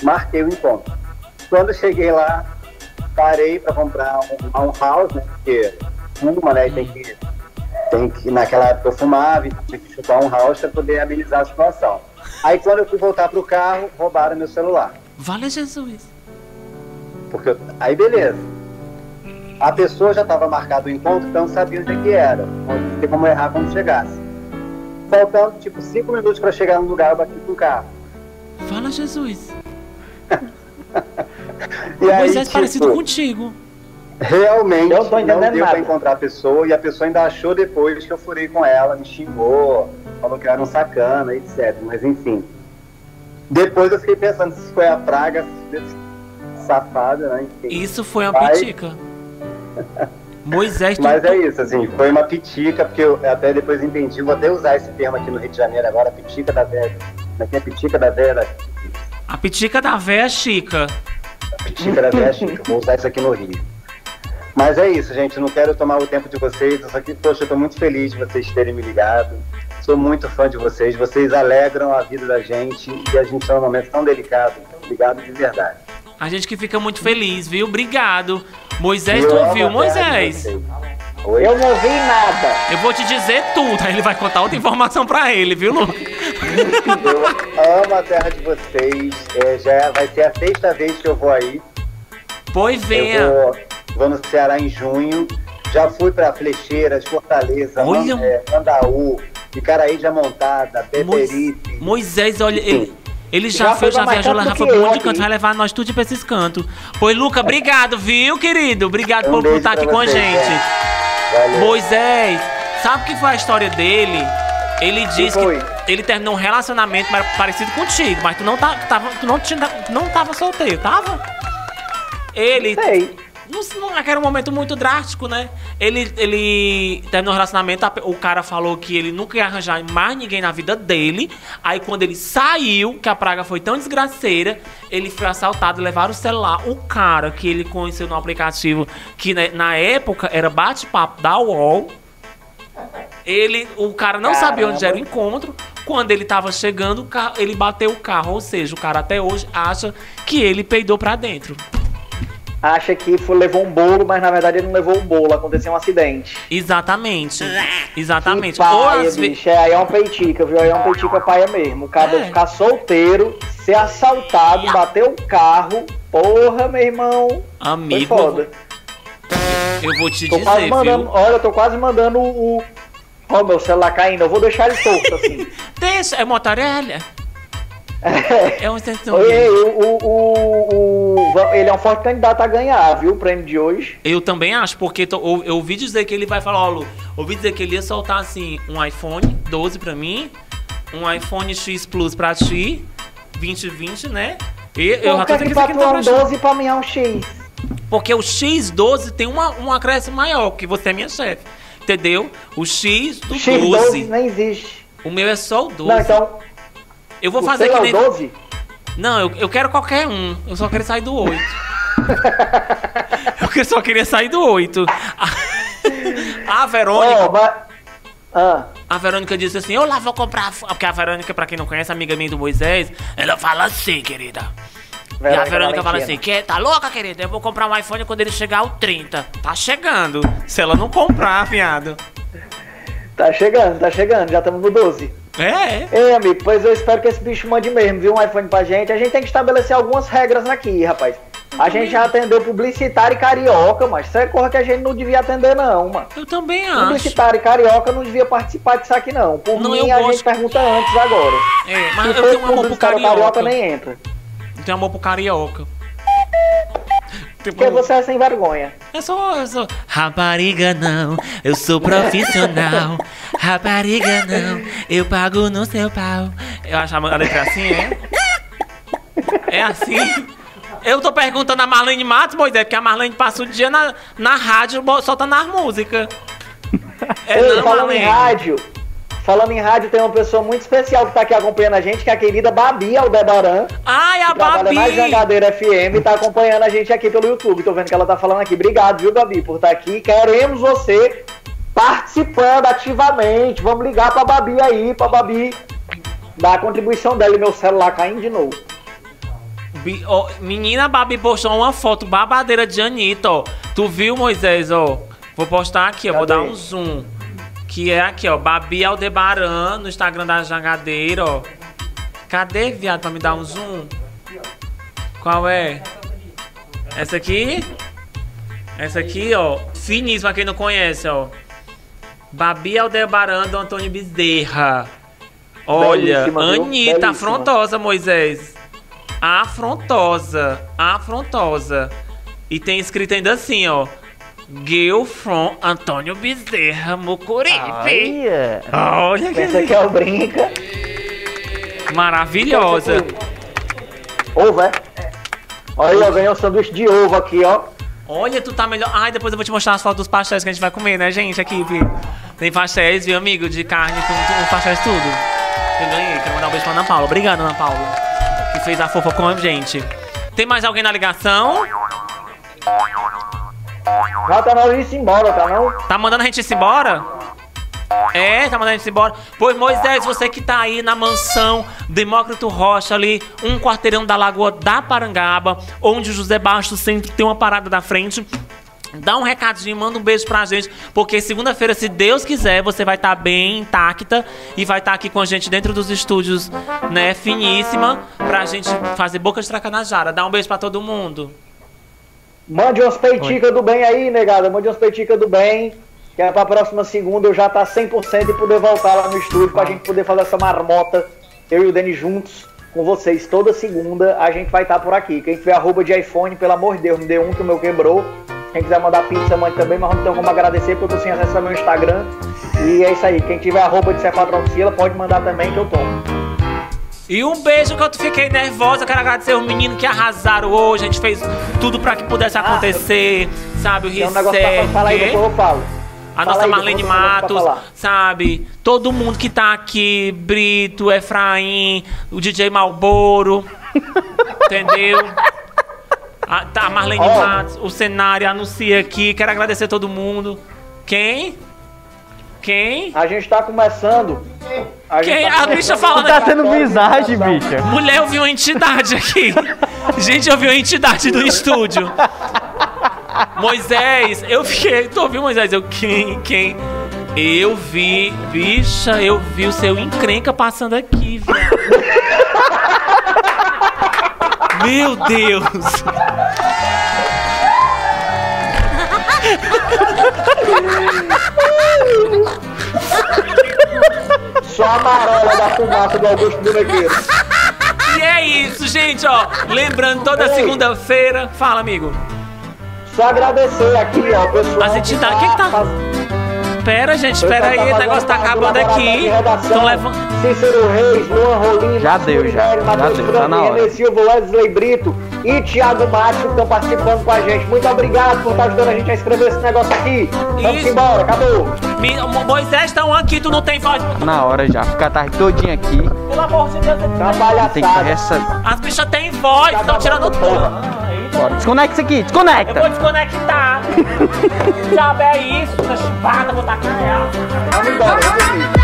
marquei o encontro. Quando eu cheguei lá, parei para comprar um, um house, né? Porque fuma, né? Tem que, tem que. Naquela época eu fumava, então tem que chupar um house para poder amenizar a situação. Aí quando eu fui voltar pro carro, roubaram meu celular. Vale, Jesus. Porque eu- aí beleza. A pessoa já estava marcado o encontro, então sabia onde é que era. Não tem como errar quando chegasse. Faltando tipo cinco minutos para chegar no lugar, eu bati com o carro. Fala, Jesus. E aí, Moisés tipo, parecido contigo. Realmente Eu não tô não deu nada. para encontrar a pessoa e a pessoa ainda achou depois que eu furei com ela, me xingou, falou que eu era um sacana, etc. Mas enfim. Depois eu fiquei pensando se foi a praga desse safada, né? Enfim. Isso foi uma pitica. Moisés, Mas é isso, assim, foi uma pitica, porque eu até depois entendi, vou até usar esse termo aqui no Rio de Janeiro agora, pitica da velha. Como é é pitica da velha? a pitica da véia chica. Pitica da velha chica, vou usar isso aqui no Rio. Mas é isso, gente, não quero tomar o tempo de vocês, eu só que, poxa, eu tô muito feliz de vocês terem me ligado. Sou muito fã de vocês, vocês alegram a vida da gente e a gente está num momento tão delicado. Obrigado de verdade. A gente que fica muito feliz, viu? Obrigado. Moisés, tu ouviu? Moisés? Eu não ouvi nada. eu vou te dizer tudo. Aí ele vai contar outra informação pra ele, viu, Lu? Eu amo a terra de vocês. É, já vai ser a sexta vez que eu vou aí. Pois venha. Eu vou, vou no Ceará em junho. Já fui pra Flecheiras, Fortaleza, Olha. É, Mandaú, Icaraí de Montada, Beberibe. Moisés, olha, ele, ele já, Já foi, já viajou, canto já foi que pra um monte de canto, aqui. vai levar nós tudo pra esses cantos. Pois, Luca, obrigado, viu, querido? Obrigado Um por estar aqui pra com a gente. gente. Valeu. Moisés, sabe o que foi a história dele? Ele disse foi? que ele terminou um relacionamento parecido contigo, mas tu não, tá, tava, tu não, tinha, não tava solteiro, tava? Ele. Sei. Era um momento muito drástico, né? Ele, ele terminou um relacionamento, o cara falou que ele nunca ia arranjar mais ninguém na vida dele. Aí quando ele saiu, que a praga foi tão desgraceira, ele foi assaltado, levaram o celular. O cara que ele conheceu no aplicativo, que na época era bate-papo da UOL. Ele, o cara não sabia onde era o encontro. Quando ele tava chegando, o ele bateu o carro. Ou seja, o cara até hoje acha que ele peidou pra dentro. Acha que foi, levou um bolo, mas na verdade ele não levou um bolo, aconteceu um acidente. Exatamente. Exatamente. Que paia, vezes. bicho. É, aí é uma peitica, viu? Aí é uma peitica paia mesmo. O cara É. ficar solteiro, ser assaltado, bater o carro. Porra, meu irmão. Foi Amigo, foda. eu vou te Tô quase dizer, mandando. viu? Olha, eu tô quase mandando o. o- Ó, meu celular caindo. Eu vou deixar ele torto assim. Deixa, é motorelha. É um sensor. Oi, o, o, o, ele é um forte candidato a ganhar, viu? O prêmio de hoje. Eu também acho, porque tô- eu, eu ouvi dizer que ele vai falar, ó, Lu, ouvi dizer que ele ia soltar assim um iPhone 12 pra mim, um iPhone X Plus pra ti, 2020, né? E eu já tô Por que pra não tu é um prestando. 12 pra mim é um X? Porque o X12 tem uma, um acréscimo maior, que você é minha chefe. Entendeu? O X do X12 12. nem existe. O meu é só o 12. Não, então. Eu vou o fazer que é nem. o 12? Não, eu, eu quero qualquer um. Eu só quero sair do 8. eu só queria sair do 8. A, a Verônica. Mas. Ah, A Verônica disse assim: Eu lá vou comprar. f-" Porque a Verônica, pra quem não conhece, amiga minha do Moisés, ela fala assim, querida. e a Verônica fala assim: que, Tá louca, querida? Eu vou comprar um iPhone quando ele chegar ao 30. Tá chegando. Se ela não comprar, viado. Tá chegando, tá chegando, já estamos no 12. É, Ei, amigo, pois eu espero que esse bicho mande mesmo, viu? Um iPhone pra gente. A gente tem que estabelecer algumas regras aqui, rapaz. A gente já atendeu publicitário e carioca, mas isso é coisa que a gente não devia atender, não, mano. eu também acho. Publicitário e carioca não devia participar disso aqui, não. Por Não, mim, eu a gosto. gente pergunta antes agora. É, Se mas eu for tenho um amor pro carioca. carioca, nem entra. Eu tenho amor pro carioca. Tipo, Porque você é sem vergonha. Eu sou, eu sou. Rapariga não, eu sou profissional. Rapariga não, eu pago no seu pau. Eu acho a letra assim, é? É assim? Eu tô perguntando a Marlene Matos, Moisés, porque a Marlene passa o dia na, na rádio soltando as músicas. É Ei, não, falando em Marlene? rádio, falando em rádio, tem uma pessoa muito especial que tá aqui acompanhando a gente, que é a querida Babi Aldebaran. Ai, a que Trabalha na Babi! Jangadeira FM e tá acompanhando a gente aqui pelo YouTube. Tô vendo que ela tá falando aqui. Obrigado, viu, Babi, por estar aqui. Queremos você participando ativamente. Vamos ligar pra Babi aí, pra Babi dar a contribuição dela e meu celular caindo de novo. Bi- ó, menina Babi postou uma foto babadeira de Anitta, ó. Tu viu, Moisés, ó? Vou postar aqui, ó. Vou Cadê? dar um zoom. Que é aqui, ó. Babi Aldebaran no Instagram da Jangadeira, ó. Cadê, viado, pra me dar um zoom? Qual é? Essa aqui? Essa aqui, ó. Finíssima, quem não conhece, ó. Babi Aldebaran do Antônio Bezerra. Olha, Belíssima? Anitta, Belíssima. afrontosa, Moisés. Afrontosa, afrontosa. E tem escrito ainda assim, ó. Girl from Antônio Bezerra Mucuripe. Olha. Olha Pensa que que é o brinca. maravilhosa. Ovo, é? Olha, eu ganhei um sanduíche de ovo aqui, ó. Olha, tu tá melhor. Ai, depois eu vou te mostrar as fotos dos pastéis que a gente vai comer, né, gente? Aqui, viu? Tem pastéis, viu, amigo? De carne, com com pastéis tudo. Eu ganhei. Quero mandar um beijo pra Ana Paula. Obrigado, Ana Paula. Que fez a fofa com a gente. Tem mais alguém na ligação? Já tá na hora de ir embora, tá não? Tá mandando a gente ir embora? É, tá mandando a gente embora. Pois, Moisés, você que tá aí na mansão Demócrito Rocha, ali, um quarteirão da Lagoa da Parangaba, onde o José Bastos sempre tem uma parada da frente. Dá um recadinho, manda um beijo pra gente, porque segunda-feira, se Deus quiser, você vai estar bem intacta e vai estar aqui com a gente dentro dos estúdios, né, finíssima, pra gente fazer boca de tracanajara. Dá um beijo pra todo mundo. Mande umas peiticas do bem aí, negada. Mande umas peiticas do bem. Que é pra próxima segunda eu já tá 100% e poder voltar lá no estúdio pra gente poder fazer essa marmota. Eu e o Denis juntos com vocês. Toda segunda a gente vai estar por aqui. Quem tiver arroba de iPhone, pelo amor de Deus, me dê um que o meu quebrou. Quem quiser mandar pizza, mande também, mas não tem como agradecer porque eu tô sem acesso ao meu Instagram. E é isso aí. Quem tiver arroba de ser patroncila, pode mandar também que eu tomo. E um beijo que eu fiquei nervosa. Quero agradecer os meninos que arrasaram hoje. A gente fez tudo pra que pudesse acontecer. sabe, o Tem um negócio pra falar aí, falo. A Fala nossa aí, Marlene Matos, sabe? Todo mundo que tá aqui, Brito, Efraim, o DJ Malboro, entendeu? A, tá, Marlene Ó. Matos, o cenário anuncia aqui. Quero agradecer todo mundo. Quem? Quem? A gente tá começando. A gente Quem? tá A bicha falando Tá tendo visagem, bicha. Mulher, eu vi uma entidade aqui. Gente, eu vi uma entidade do estúdio. Moisés, eu fiquei. Tu ouviu, Moisés? Eu, quem? Quem? Eu vi, bicha, eu vi o seu encrenca passando aqui, velho. Meu Deus! Só a amarela da fumaça do Augusto Bonequeiro. E é isso, gente, ó. Lembrando, toda Ei. segunda-feira. Fala, amigo. Só agradecer aqui, ó, pessoal. As entidades- que que tá- faz- Pera, gente, espera aí, tá o negócio tá acabando aqui. Estão levando. Cícero Reis, Luan Rolino, Já deu, já. Já deu, tá na hora. Silva, Wesley Brito e Thiago Matos estão participando com a gente. Muito obrigado por estar ajudando a gente a escrever esse negócio aqui. Vamos Isso. embora, acabou. Mo- Moisés estão aqui, tu não tem voz. Na hora já. Fica a tarde todinha aqui. Pelo amor de Deus, Tá uma Tem que essa. as bichas têm voz, Tá estão tirando porra. Bora. Desconecta isso aqui, Eu desconecta! vou desconectar. Sabe, é isso, essa chibata, vou tacar ela. Vamos embora, vamos.